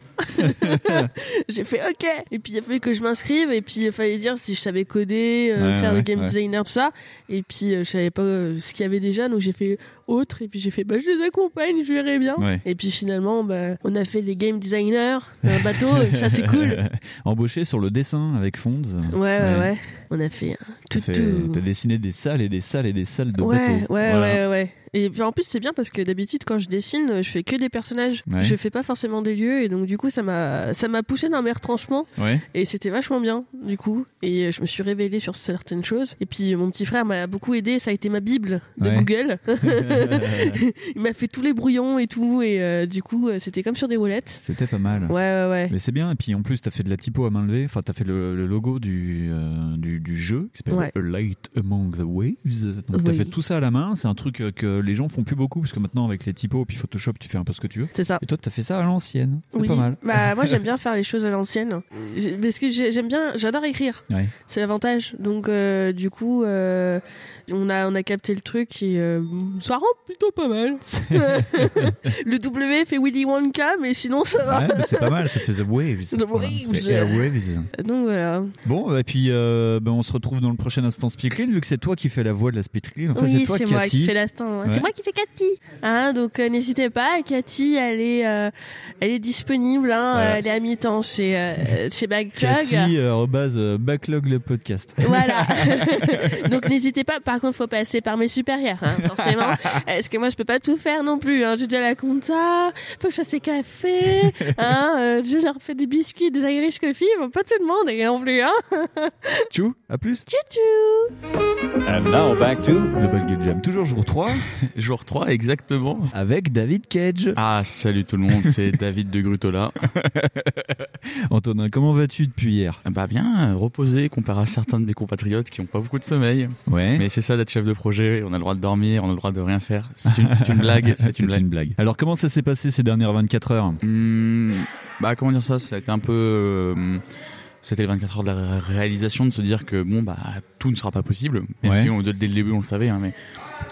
J'ai fait ok. Et puis il a fallu que je m'inscrive et puis il fallait dire si je savais coder, euh, Ouais, faire ouais, le game ouais. designer, tout ça. Et puis euh, je savais pas euh, ce qu'il y avait déjà, donc j'ai fait autre. Et puis j'ai fait bah je les accompagne, je verrai bien. Ouais. Et puis finalement, bah, on a fait les game designers d'un bateau, et ça c'est cool. Embauché sur le dessin avec Fonds. Ouais, ouais, ouais. On a fait T'as tout, tout. t'as dessiné des salles et des salles et des salles de Ouais, bateaux. ouais, Voilà. ouais, ouais. Et puis en plus, c'est bien parce que d'habitude, quand je dessine, je fais que des personnages. Ouais. Je fais pas forcément des lieux. Et donc, du coup, ça m'a, ça m'a poussé dans mes retranchements. Ouais. Et c'était vachement bien, du coup. Et je me suis révélée sur certaines choses. Et puis, mon petit frère m'a beaucoup aidé. Ça a été ma Bible de Ouais. Google. Il m'a fait tous les brouillons et tout. Et euh, du coup, euh, c'était comme sur des roulettes. C'était pas mal. Ouais, ouais, ouais. Mais c'est bien. Et puis en plus, t'as fait de la typo à main levée. Enfin, t'as fait le, le logo du, euh, du, du jeu qui s'appelle Ouais. A Light Among the Waves. Donc t'as Oui. fait tout ça à la main. C'est un truc que les gens font plus beaucoup parce que maintenant avec les typos puis Photoshop, tu fais un peu ce que tu veux. C'est ça. Et toi, t'as fait ça à l'ancienne. C'est Oui. pas mal. Bah moi j'aime bien faire les choses à l'ancienne parce que j'ai- j'aime bien, j'adore écrire. Ouais. C'est l'avantage. Donc euh, du coup on a on a capté le truc et ça rend plutôt pas mal. le W fait Willy Wonka mais sinon ça va. Ouais, c'est pas mal. Ça fait The Waves. The Voilà, Waves. Airwaves. Donc voilà. Bon, et puis euh, ben, on se retrouve dans le prochain instant Speakerine, vu que c'est toi qui fais la voix de la Speakerine. Enfin, oui, c'est toi, moi qui fais l'instant. Ouais. C'est moi qui fais Cathy. Hein, donc euh, n'hésitez pas, Cathy, elle est, euh, elle est disponible. Hein, Voilà. Elle est à mi-temps chez euh, chez Backlog. Cathy, euh, euh, backlog le podcast. Voilà. Donc n'hésitez pas. Par contre, faut passer par mes supérieurs, hein, forcément. Parce que moi, je peux pas tout faire non plus. Hein? J'ai déjà la compta. Faut que je fasse des cafés. Hein? euh, je leur fais des biscuits, des Irish coffee. Faut pas tout le monde non plus. Hein? Tchou, à plus. Tchou tchou. And now back to Global Game Jam, toujours jour 3. Jour 3, exactement. Avec David Cage. Ah, salut tout le monde, c'est David de Grutola. Antonin, comment vas-tu depuis hier? Bah bien, euh, reposé comparé à certains de mes compatriotes qui ont pas beaucoup de sommeil. Ouais. Mais c'est ça d'être chef de projet, on a le droit de dormir, on a le droit de rien faire. C'est une, blague, c'est une blague. Alors comment ça s'est passé ces dernières 24 heures? Hmm, bah comment dire ça? Ça a été un peu. euh, c'était les 24 heures de la ré- réalisation de se dire que bon bah tout ne sera pas possible. Même Ouais. si on, dès le début on le savait, hein, mais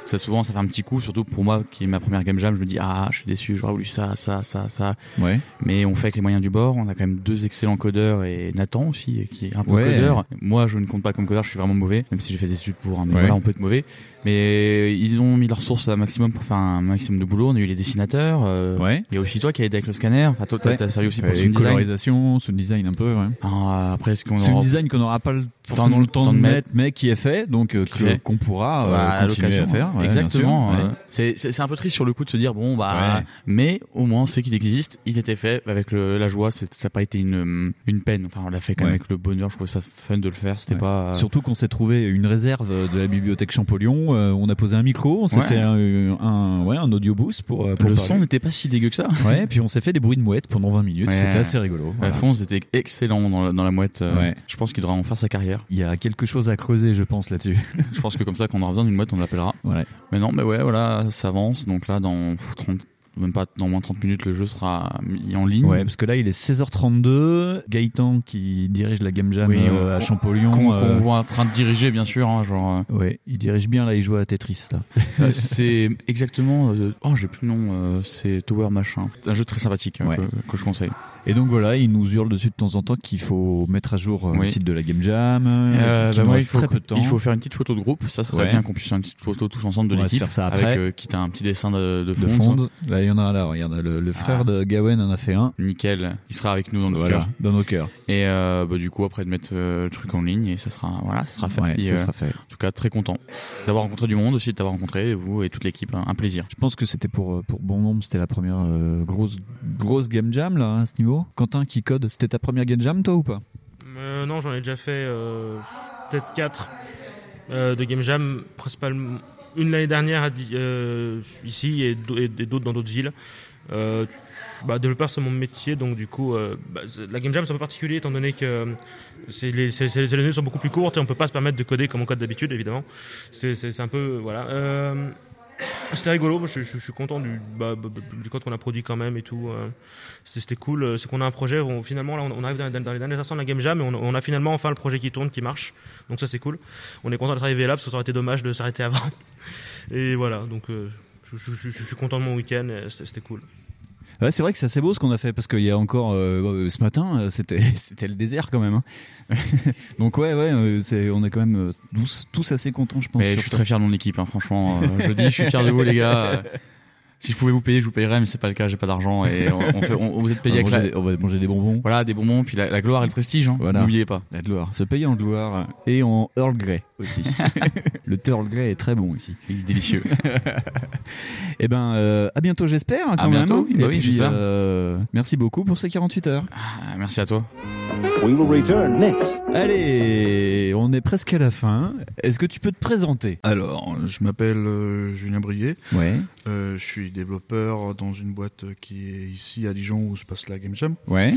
ça souvent ça fait un petit coup, surtout pour moi qui est ma première game jam. Je me dis ah je suis déçu, j'aurais voulu ça, ça, ça, ça. Ouais. Mais on fait avec les moyens du bord. On a quand même deux excellents codeurs et Nathan aussi qui est un peu Ouais. codeur. Moi je ne compte pas comme codeur, je suis vraiment mauvais, même si j'ai fait des études pour. hein, mais voilà on peut être mauvais. Mais ils ont mis leurs ressources à maximum pour faire un maximum de boulot. On a eu les dessinateurs. euh, Ouais. Il y a aussi toi qui as aidé avec le scanner. Enfin toi t'as servi aussi Euh, pour les sound design. colorisation, sound design un peu, ouais. Ah, après, ce qu'on Sound aura- design qu'on n'aura pas le- forcément le temps de mettre, mais qui est fait, donc euh, qu'on pourra euh, à continuer à l'occasion, faire. Ouais, exactement. euh, ouais. c'est c'est c'est un peu triste sur le coup de se dire bon bah, Ouais. mais au moins c'est qu'il existe, il était fait avec le, la joie. c'est- Ça n'a pas été une une peine. Enfin, on l'a fait quand même avec le bonheur. Je trouvais ça fun de le faire. C'était pas Surtout qu'on s'est trouvé une réserve de la bibliothèque Champollion. euh, on a posé un micro, on s'est fait un, un, ouais, un audio boost pour, euh, pour le parler. son n'était pas si dégueu que ça. Ouais, puis on s'est fait des bruits de mouette pendant 20 minutes. C'était assez rigolo. Voilà. Fonz était excellent dans, la- dans la mouette. euh. Je pense qu'il devrait en faire sa carrière. Il y a quelque chose à creuser, je pense, là-dessus. je pense que comme ça, quand on aura besoin d'une mouette, on l'appellera. Mais non, mais ouais, voilà, ça avance. Donc là, dans pff, 30, même pas dans moins de 30 minutes, le jeu sera mis en ligne. Ouais, parce que là, il est 16h32. Gaëtan, qui dirige la Game Jam Oui, euh, on- à Champollion. Qu'on euh, qu'on voit en train de diriger, bien sûr. hein, genre, euh, Ouais, il dirige bien, là, il joue à Tetris, là. C'est exactement. euh, oh, j'ai plus le nom. c'est Tower Machin. Un jeu très sympathique Ouais. que, que je conseille. Et donc voilà, il nous hurle dessus de temps en temps qu'il faut mettre à jour le site de la Game Jam. bah moi, il faut, très peu de temps. il faut faire une petite photo de groupe. Ça serait Ouais. bien qu'on puisse faire une petite photo tous ensemble de On va se l'équipe. faire ça après. Avec quitte à un petit dessin de, de de fond. fond. Là, il y en a là, regarde, le, le frère Ah. de Gawen en a fait un. Nickel. Il sera avec nous dans nos Voilà, cœurs. dans nos cœurs. Et euh, bah, du coup, après de mettre euh, le truc en ligne, et ça sera, voilà, ça sera fait. Ouais, Et, ça euh, sera fait. En tout cas, très content d'avoir rencontré du monde aussi, de t'avoir rencontré, vous et toute l'équipe. Un, un plaisir. Je pense que c'était pour, pour bon nombre, c'était la première euh, grosse, grosse Game Jam, là, hein, à ce niveau. Quentin qui code, c'était ta première Game Jam, toi, ou pas? Euh, non, j'en ai déjà fait euh, peut-être 4 de Game Jam, principalement une l'année dernière euh, ici et d'au- et d'autres dans d'autres villes. Euh, bah, développeur, c'est mon métier, donc du coup, euh, bah, la Game Jam c'est un peu particulier étant donné que euh, c'est les, c'est- années sont beaucoup plus courtes et on peut pas se permettre de coder comme on code d'habitude, évidemment. C'est c'est- un peu. Voilà. C'était rigolo, je, suis content du, bah, bah, bah, du code qu'on a produit quand même et tout. euh, C'était cool. euh, C'est qu'on a un projet où finalement, là, on, arrive dans, les derniers instants de la Game Jam et on, a finalement enfin le projet qui tourne, qui marche. Donc ça, c'est cool. On est content d'être arrivé là parce que ça aurait été dommage de s'arrêter avant. Et voilà, donc euh, je, je- suis content de mon week-end, c'était cool. Ouais, c'est vrai que c'est assez beau ce qu'on a fait parce qu'il y a encore euh, euh, ce matin, euh, c'était c'était le désert quand même. hein. Donc ouais, ouais, euh, c'est on est quand même tous, tous assez contents, je pense. Mais je suis ça. très fier de mon équipe, hein, franchement. je dis, je suis fier de vous, les gars. Si je pouvais vous payer, je vous payerais, mais c'est pas le cas, j'ai pas d'argent et on, on fait, on, vous êtes payé avec la- on va manger des bonbons. Voilà, des bonbons, puis la, la gloire et le prestige, hein, Voilà. n'oubliez pas. La gloire. Se payer en gloire et en Earl Grey aussi. le thé Earl Grey est très bon ici. Il est délicieux. Eh ben, euh, à bientôt, j'espère. hein, À bientôt, oui, bah Et oui, puis, j'espère. euh, merci beaucoup pour ces 48 heures. Ah, merci à toi. We will return next. Allez, on est presque à la fin. Est-ce que tu peux te présenter? Alors, je m'appelle euh, Julien Brier. Ouais. Euh, je suis développeur dans une boîte qui est ici à Dijon où se passe la Game Jam. Ouais.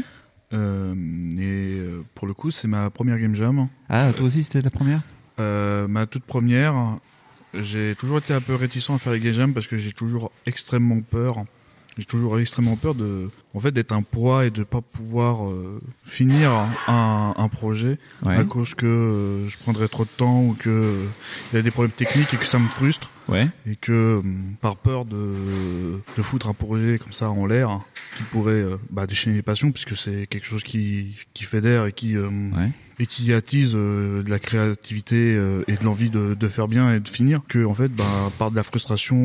Euh, et euh, pour le coup, c'est ma première Game Jam. Ah, toi aussi, c'était la première? Euh, ma toute première. J'ai toujours été un peu réticent à faire les Game Jam parce que j'ai toujours extrêmement peur. J'ai toujours extrêmement peur de, en fait, d'être un poids et de pas pouvoir euh, finir un, un projet Ouais. à cause que euh, je prendrais trop de temps ou que euh, il y a des problèmes techniques et que ça me frustre. Ouais. Et que hum, par peur de, de foutre un projet comme ça en l'air, qui pourrait euh, bah, déchaîner les passions, puisque c'est quelque chose qui, qui fédère et qui, euh, et qui attise euh, de la créativité euh, et de l'envie de, de faire bien et de finir, que en fait, bah, par de la frustration,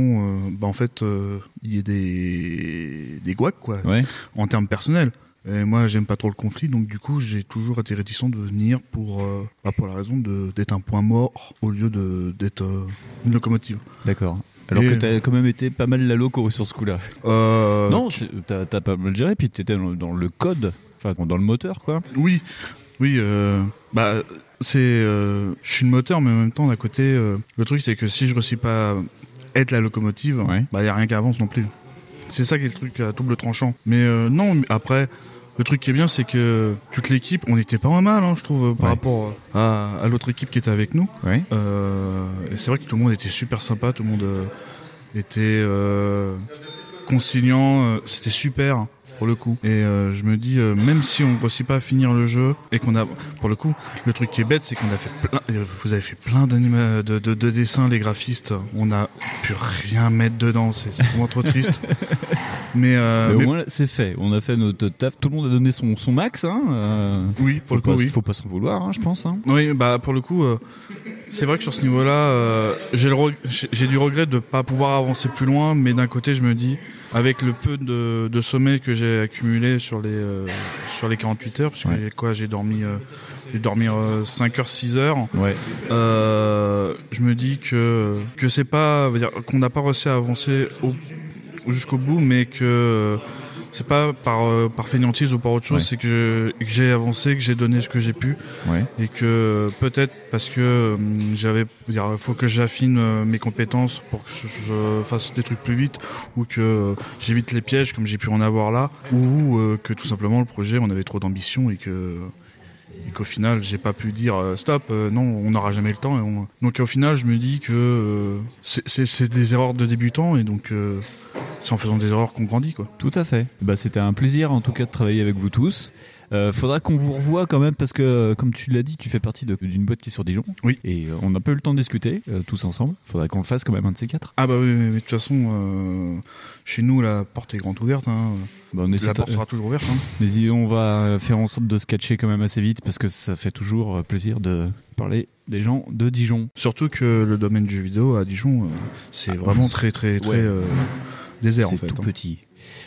euh, bah, en fait, euh, il y ait des, des guacs, quoi, Ouais. en termes personnels. Et moi, j'aime pas trop le conflit, donc du coup, j'ai toujours été réticent de venir pour, euh, bah, pour la raison d'être un point mort au lieu d'être euh, une locomotive. D'accord. Alors Et- que t'as quand même été pas mal la loco sur ce coup-là. Euh, Non, t'as pas mal géré, puis t'étais dans, dans le code, enfin dans le moteur, quoi. Oui, oui. Euh, bah, c'est, euh, je suis le moteur, mais en même temps, d'un côté, euh, le truc, c'est que si je réussis pas à être la locomotive, bah, y a rien qui avance non plus. C'est ça qui est le truc à double tranchant. Mais euh, non, après, le truc qui est bien, c'est que toute l'équipe, on était pas mal, hein, je trouve, par Ouais. rapport à, à l'autre équipe qui était avec nous. Ouais. Euh, c'est vrai que tout le monde était super sympa, tout le monde euh, était euh, conciliant, euh, c'était super pour le coup. Et euh, je me dis, euh, même si on ne réussit pas à finir le jeu et qu'on a, pour le coup, le truc qui est bête, c'est qu'on a fait plein, euh, vous avez fait plein de, de, de dessins, les graphistes. On n'a pu rien mettre dedans, c'est vraiment trop triste. Mais, euh, mais au mais- moins, c'est fait. On a fait notre taf. Tout le monde a donné son, son max. Hein. Oui, pour le coup, pas, oui. Faut pas s'en vouloir, hein, je pense. Hein. Oui, bah pour le coup, C'est vrai que sur ce niveau-là, j'ai du regret de ne pas pouvoir avancer plus loin, mais d'un côté, je me dis, avec le peu de, de sommeil que j'ai accumulé sur les euh, sur les 48 heures, parce que j'ai quoi, j'ai dormi, euh, j'ai dormi 5 heures, 6 heures. Ouais. Euh, je me dis que que c'est pas, qu'on n'a pas réussi à avancer au- jusqu'au bout, mais que euh, c'est pas par euh, par fainéantise ou par autre chose, Ouais. c'est que j'ai avancé, que j'ai donné ce que j'ai pu, Ouais. et que peut-être parce que euh, j'avais, dire, faut que j'affine euh, mes compétences pour que je, fasse des trucs plus vite, ou que euh, j'évite les pièges comme j'ai pu en avoir là, ou euh, que tout simplement le projet on avait trop d'ambition et que et qu'au final j'ai pas pu dire euh, stop euh, non on n'aura jamais le temps on- donc au final je me dis que euh, c'est- des erreurs de débutants et donc c'est en faisant des erreurs qu'on grandit quoi Tout à fait. Bah, c'était un plaisir en tout cas de travailler avec vous tous. Euh, faudra qu'on vous revoie quand même parce que, comme tu l'as dit, tu fais partie d'une boîte qui est sur Dijon. Oui. Et euh, on n'a pas eu le temps de discuter euh, tous ensemble. Faudrait qu'on le fasse quand même un de ces quatre. ah bah oui mais, de toute façon chez nous la porte est grande ouverte hein. Bah, on la porte sera toujours ouverte hein. Mais on va faire en sorte de se catcher quand même assez vite parce que ça fait toujours plaisir de parler des gens de Dijon. Surtout que le domaine du jeu vidéo à Dijon, c'est vraiment très très très Ouais. désert en C'est fait. tout hein. petit.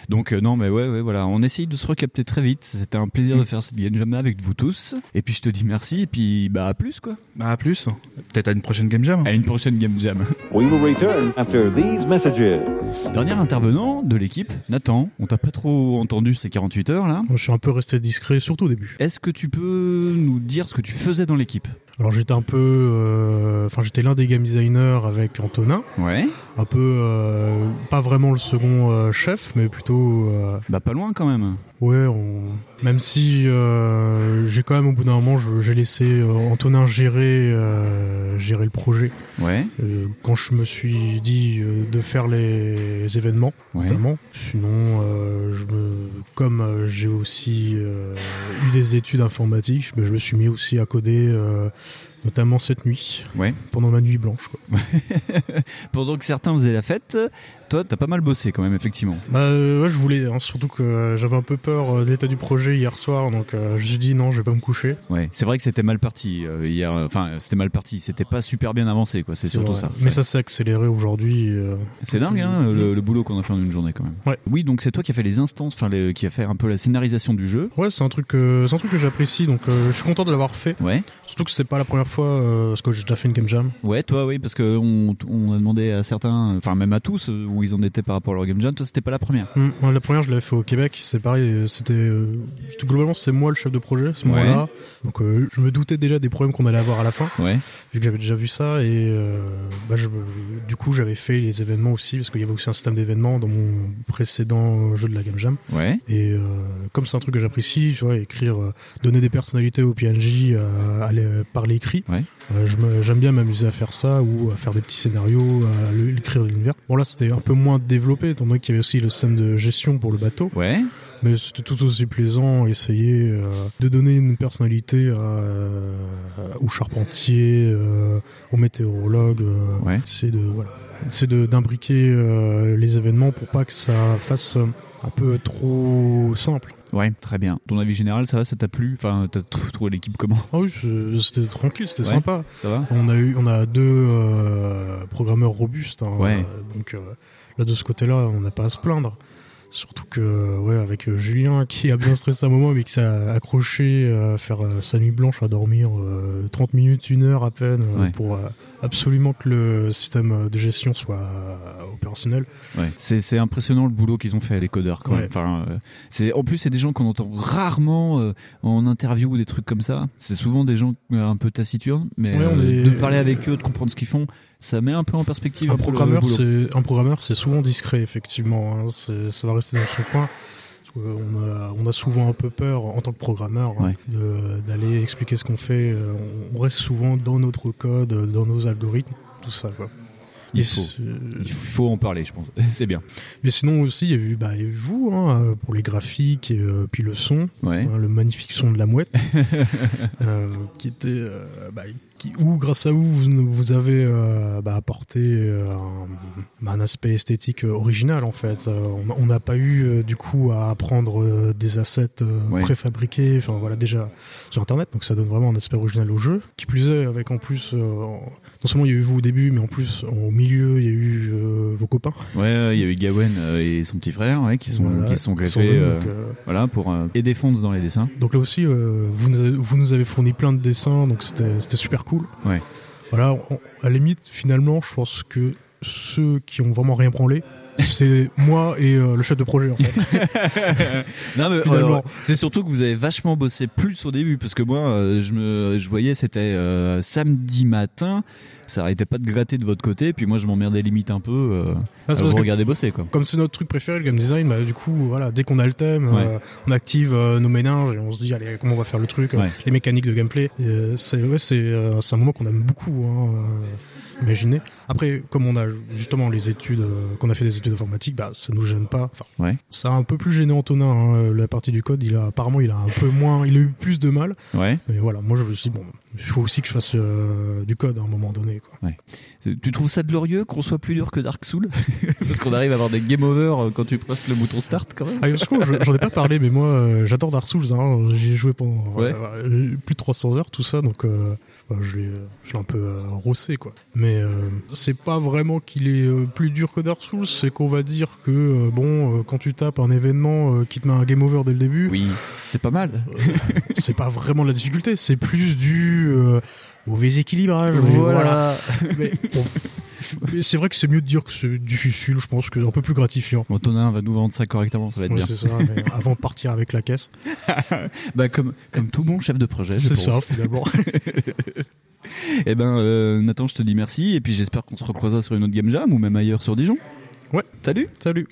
Donc euh, non mais ouais ouais voilà, on essaye de se recapter très vite. C'était un plaisir de faire cette game jam avec vous tous. Et puis je te dis merci et puis bah à plus quoi. Bah à plus. Peut-être à une prochaine game jam. À une prochaine game jam. We will return after these messages. Dernier intervenant de l'équipe, Nathan. On t'a pas trop entendu ces 48 heures là. Moi, je suis un peu resté discret, surtout au début. Est-ce que tu peux nous dire ce que tu faisais dans l'équipe? Alors j'étais un peu, euh, enfin j'étais l'un des game designers avec Antonin. Ouais. Un peu, euh, pas vraiment le second euh, chef, mais plutôt. euh, Bah pas loin quand même. Ouais, on... même si euh, j'ai quand même au bout d'un moment, j'ai laissé euh, Antonin gérer, gérer le projet. Ouais. Quand je me suis dit de faire les événements, Ouais. notamment. Sinon, je me, comme j'ai aussi eu des études informatiques, je me, suis mis aussi à coder, notamment cette nuit, Ouais. pendant ma nuit blanche. Quoi. Pendant que certains faisaient la fête, toi t'as pas mal bossé quand même effectivement. Bah euh, ouais, je voulais, hein, surtout que euh, j'avais un peu peur euh, de l'état du projet hier soir, donc je me suis dit non, je vais pas me coucher. Ouais, c'est vrai que c'était mal parti hier. Enfin, c'était mal parti. C'était pas super bien avancé, quoi. C'est surtout vrai. ça. Mais ça s'est accéléré aujourd'hui. C'est dingue, hein, le, le boulot qu'on a fait en une journée quand même. Ouais. Oui, donc c'est toi qui a fait les instances, enfin, qui a fait un peu la scénarisation du jeu. Ouais, c'est un truc, c'est un truc que j'apprécie, donc je suis content de l'avoir fait. Ouais. Surtout que c'est pas la première fois, parce que j'ai déjà fait une game jam. Ouais, toi, oui, parce que on, a demandé à certains, enfin même à tous, euh, où ils en étaient par rapport à leur game jam. Toi, c'était pas la première. Ouais, la première, je l'avais fait au Québec. C'est pareil. euh, C'était, euh, c'était globalement, c'est moi le chef de projet, ce Ouais. moment-là. Donc, euh, je me doutais déjà des problèmes qu'on allait avoir à la fin. Ouais. Vu que j'avais déjà vu ça et euh, bah, je, du coup, j'avais fait les événements aussi parce qu'il y avait aussi un système d'événements dans mon précédent jeu de la game jam. Ouais. Et comme c'est un truc que j'apprécie, tu vois, écrire, donner des personnalités aux PNJ, aller par l'écrit. J'aime bien m'amuser à faire ça ou à faire des petits scénarios, à écrire l'univers. Bon là c'était un peu moins développé étant donné qu'il y avait aussi le système de gestion pour le bateau. Ouais. Mais c'était tout aussi plaisant, essayer euh, de donner une personnalité à, euh, au charpentier, euh, au météorologue. euh, C'est de voilà, c'est de d'imbriquer euh, les événements pour pas que ça fasse euh, un peu trop simple. Ouais, très bien. Ton avis général, ça va, ça t'a plu? Enfin, t'as tr- trouvé l'équipe comment? Ah oui, c'était tranquille, c'était Ouais, sympa. ça va? On a eu, on a deux euh, programmeurs robustes. hein, Ouais. euh, donc euh, là, de ce côté-là, on n'a pas à se plaindre. Surtout que, ouais, avec euh, Julien qui a bien stressé un moment, mais qui s'est accroché euh, à faire euh, sa nuit blanche à dormir euh, 30 minutes, une heure à peine, euh, Ouais. pour euh, absolument que le système de gestion soit opérationnel. Ouais, c'est impressionnant le boulot qu'ils ont fait les codeurs quand Ouais. même. Enfin, euh, c'est en plus c'est des gens qu'on entend rarement euh, en interview ou des trucs comme ça. C'est souvent des gens euh, un peu taciturnes, mais Ouais, est- de parler avec eux, de comprendre ce qu'ils font, ça met un peu en perspective Un programmeur, c'est un programmeur, c'est souvent discret, effectivement. hein. Ça va rester dans son coin. A, on a souvent un peu peur en tant que programmeur Ouais. d'aller expliquer ce qu'on fait. Euh, On reste souvent dans notre code, dans nos algorithmes, tout ça. Quoi. Il faut. c'est- Il faut en parler, je pense. c'est bien. Mais sinon aussi, il y a eu, bah, il y a eu vous hein, euh, pour les graphiques et euh, puis le son, Ouais. hein, le magnifique son de la mouette, euh, qui était, euh, bah, qui, où grâce à vous vous, vous avez euh, bah, apporté euh, un, un aspect esthétique euh, original en fait. On- n'a pas eu du coup à apprendre euh, des assets Ouais. préfabriqués, enfin voilà déjà sur internet, donc ça donne vraiment un aspect original au jeu. Qui plus est, avec en plus, non seulement il y a eu vous au début, mais en plus au milieu il y a eu vos copains. Ouais, il y a eu Gawen et son petit frère ouais, qui sont Voilà, qui sont qui sont greffés venus, donc, voilà pour aider Fonz dans les dessins. Donc là aussi, vous, nous avez, vous nous avez fourni plein de dessins, donc c'était super cool. Ouais. Voilà, on- à la limite, finalement, je pense que ceux qui ont vraiment rien branlé, c'est moi et euh, le chef de projet en fait. non mais Finalement. euh, c'est surtout que vous avez vachement bossé plus au début parce que moi euh, je me je voyais c'était euh, samedi matin ça arrêtait pas de gratter de votre côté puis moi je m'emmerdais limite un peu Ah, vous bosser quoi. Comme c'est notre truc préféré, le game design, bah, du coup, voilà, dès qu'on a le thème, Ouais. on active nos méninges et on se dit, allez, comment on va faire le truc, Ouais. les mécaniques de gameplay. C'est ouais, c'est un moment qu'on aime beaucoup, hein, euh, imaginez. Après, comme on a justement les études, euh, qu'on a fait des études informatiques, bah, ça nous gêne pas. Enfin, Ouais. ça a un peu plus gêné Antonin, hein, la partie du code. Il a apparemment, il a un peu moins, il a eu plus de mal. Ouais. Mais voilà, moi je me suis dit, bon, il faut aussi que je fasse euh, du code à un moment donné. Quoi. Ouais. Tu trouves ça glorieux qu'on soit plus dur que Dark Souls? Parce qu'on arrive à avoir des game over euh, quand tu presses le bouton start quand même. Ah, j'en ai pas parlé, mais moi euh, j'adore Dark Souls. Hein. J'ai joué pendant euh, euh, plus de 300 heures, tout ça, donc euh, je l'ai je l'ai un peu euh, rossé quoi. Mais euh, c'est pas vraiment qu'il est euh, plus dur que Dark Souls, c'est qu'on va dire que euh, bon, euh, quand tu tapes un événement euh, qui te met un game over dès le début, oui, c'est pas mal. c'est pas vraiment la difficulté, c'est plus du euh, mauvais équilibrage. mais Voilà. Mais bon, mais c'est vrai que c'est mieux de dire que c'est difficile, je pense que c'est un peu plus gratifiant. Antonin va nous vendre ça correctement, ça va être Ouais, bien. c'est ça, mais avant de partir avec la caisse. bah comme comme tout bon chef de projet. je C'est ça, finalement. Eh ben euh, Nathan, je te dis merci et puis j'espère qu'on se recroisera sur une autre game jam ou même ailleurs sur Dijon. Ouais. Salut. Salut.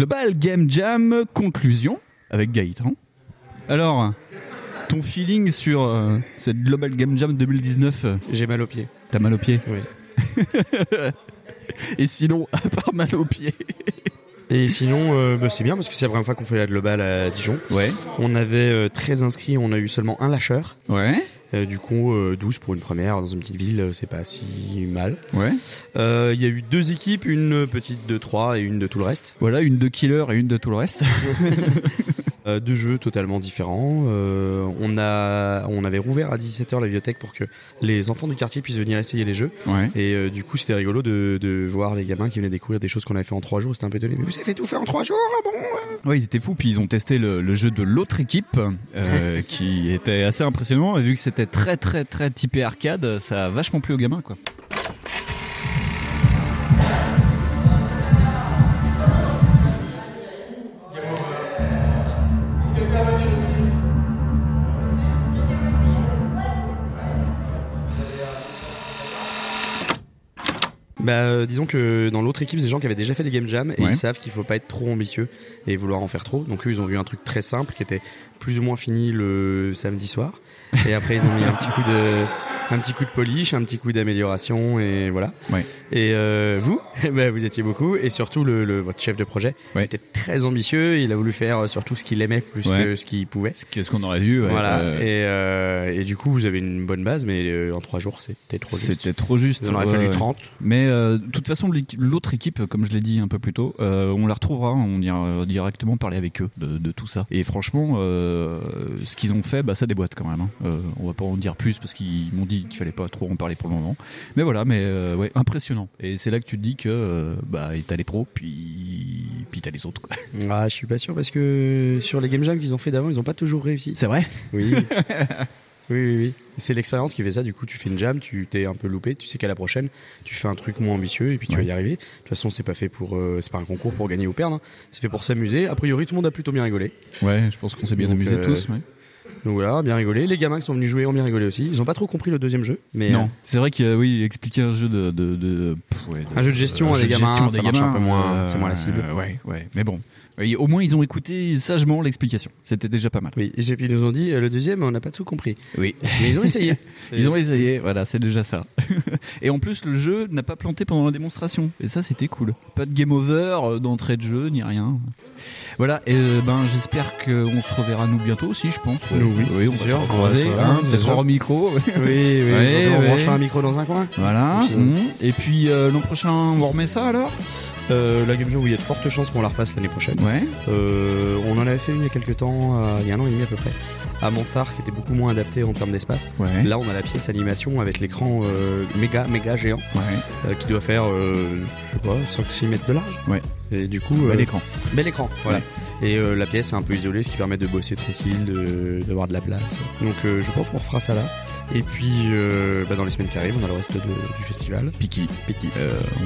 Global Game Jam conclusion avec Gaëtan. Alors, ton feeling sur euh, cette Global Game Jam 2019 J'ai mal aux pieds. T'as mal aux pieds Oui. Et sinon, à part mal aux pieds Et sinon, euh, bah, c'est bien parce que c'est la première fois qu'on fait la globale à Dijon. Ouais. On avait euh, 13 inscrits, on a eu seulement un lâcheur. Ouais. Euh, du coup, euh, 12 pour une première dans une petite ville, euh, c'est pas si mal. Ouais. Euh, Il y a eu deux équipes, une petite de 3 et une de tout le reste. Voilà, une de killer et une de tout le reste. Euh, deux jeux totalement différents. Euh, on a, on avait rouvert à 17h la bibliothèque pour que les enfants du quartier puissent venir essayer les jeux. Ouais. Et euh, du coup, c'était rigolo de, de voir les gamins qui venaient découvrir des choses qu'on avait fait en 3 jours. C'était un peu étonné. Mais vous avez tout fait en 3 jours, ah bon Ouais, ils étaient fous, puis ils ont testé le, le jeu de l'autre équipe, qui était assez impressionnant, et vu que c'était très très très typé arcade, ça a vachement plu aux gamins, quoi. Bah, euh, disons que dans l'autre équipe, c'est des gens qui avaient déjà fait des game jams et Ouais. ils savent qu'il faut pas être trop ambitieux et vouloir en faire trop. Donc eux, ils ont vu un truc très simple qui était plus ou moins fini le samedi soir. Et après, ils ont mis un petit coup de, un petit coup de polish, un petit coup d'amélioration et voilà. Ouais. Et euh, vous, bah, vous étiez beaucoup et surtout le, le- votre chef de projet était très ambitieux. Il a voulu faire euh, surtout ce qu'il aimait plus Ouais. que ce qu'il pouvait. Qu'est-ce qu'on aurait ouais, Voilà. euh, Et, euh, et du coup, vous avez une bonne base, mais en trois jours, c'était trop juste. C'était trop juste. Il en aurait fallu ouais. 30. Mais de toute façon, l'autre équipe, comme je l'ai dit un peu plus tôt, on la retrouvera. On ira directement parler avec eux de, de tout ça. Et franchement, ce qu'ils ont fait, bah, ça déboîte quand même. hein. On va pas en dire plus parce qu'ils m'ont dit qu'il fallait pas trop en parler pour le moment. Mais voilà, mais euh, ouais, impressionnant. Et c'est là que tu te dis que euh, bah, t'as les pros, puis puis t'as les autres. Quoi. Ah, je suis pas sûr parce que sur les game jams qu'ils ont fait d'avant, ils ont pas toujours réussi. C'est vrai? Oui. oui, oui, oui. C'est l'expérience qui fait ça. Du coup, tu fais une jam, tu t'es un peu loupé, tu sais qu'à la prochaine, tu fais un truc moins ambitieux et puis tu vas y arriver. De toute façon, c'est pas fait pour, euh, c'est pas un concours pour gagner ou perdre. hein. C'est fait pour s'amuser. A priori, tout le monde a plutôt bien rigolé. Ouais, je pense qu'on s'est bien Donc, amusé euh, tous. ouais. Donc voilà, bien rigolé. Les gamins qui sont venus jouer ont bien rigolé aussi. Ils ont pas trop compris le deuxième jeu, mais non, euh, c'est vrai qu'il y a, oui, expliquer un jeu de, de, de- pff, ouais, Un jeu de gestion un à jeu des de gamins, gestion à ça des marche un gamins, peu moins- euh, c'est moins la cible. ouais, ouais, mais bon, Oui, au moins ils ont écouté sagement l'explication. C'était déjà pas mal. Oui, et puis ils nous ont dit euh, le deuxième, on n'a pas tout compris. Oui. Mais ils ont essayé. ils ont essayé, voilà, c'est déjà ça. et en plus, le jeu n'a pas planté pendant la démonstration. Et ça, c'était cool. Pas de game over euh, d'entrée de jeu, ni rien. Voilà, et euh, ben j'espère qu'on se reverra nous bientôt aussi, je pense. Nous, oui, oui, on va sûr, se revoir, hein, peut-être hors micro. Oui, oui, Ouais, on branchera un micro dans un coin. Voilà. Mhm. Et puis euh, l'an prochain, on remet ça alors? Euh, la Game Show, oui, il y a de fortes chances qu'on la refasse l'année prochaine. Ouais. Euh, on en avait fait une il y a quelques temps, euh, il y a un an et demi à peu près, à Mansart, qui était beaucoup moins adapté en termes d'espace. Ouais. Là, on a la pièce animation avec l'écran méga, méga géant, qui doit faire, je sais pas, 5-6 mètres de large. Ouais. Et du coup, Bel euh, écran. Bel écran, voilà. Et euh, la pièce est un peu isolée, ce qui permet de bosser tranquille, de- d'avoir de, la place. Donc, euh, je pense qu'on refera ça là. Et puis, bah, dans les semaines qui arrivent, on a le reste de- du festival. Piki. Piki.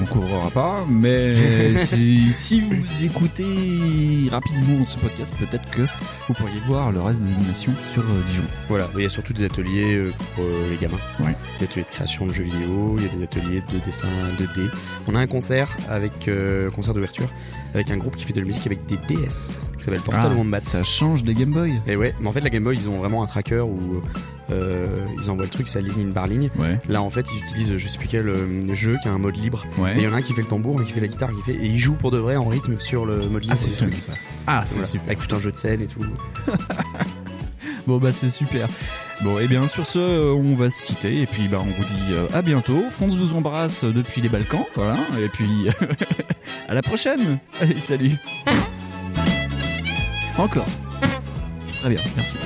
On couvrira pas, mais si, si vous écoutez rapidement ce podcast, peut-être que vous pourriez voir le reste des animations sur Dijon. Voilà, il y a surtout des ateliers pour les gamins. Ouais. Des ateliers de création de jeux vidéo, il y a des ateliers de dessin 2D. On a un concert avec euh, concert d'ouverture avec un groupe qui fait de la musique avec des DS qui s'appelle Portal Ah, Wombat. Ça change des Game Boy. Et ouais, mais en fait la Game Boy ils ont vraiment un tracker où euh, ils envoient le truc, ça ligne par ligne. Ouais. Là en fait ils utilisent je sais plus quel euh, jeu qui a un mode libre. Ouais. Et il y en a un qui fait le tambour, un qui fait la guitare, qui fait et ils jouent pour de vrai en rythme sur le mode libre. Ah, c'est fun, ça. Ah, c'est super. Avec tout un jeu de scène et tout. Bon bah c'est super. Bon et bien sur ce euh, on va se quitter et puis bah on vous dit euh, à bientôt. Fonce vous embrasse depuis les Balkans, voilà. Et puis à la prochaine. Allez salut. Encore. Très bien, merci.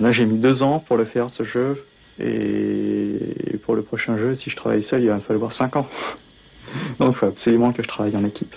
Là, j'ai mis deux ans pour le faire, ce jeu. Et pour le prochain jeu, si je travaille seul, il va me falloir cinq ans. Donc, il faut absolument que je travaille en équipe.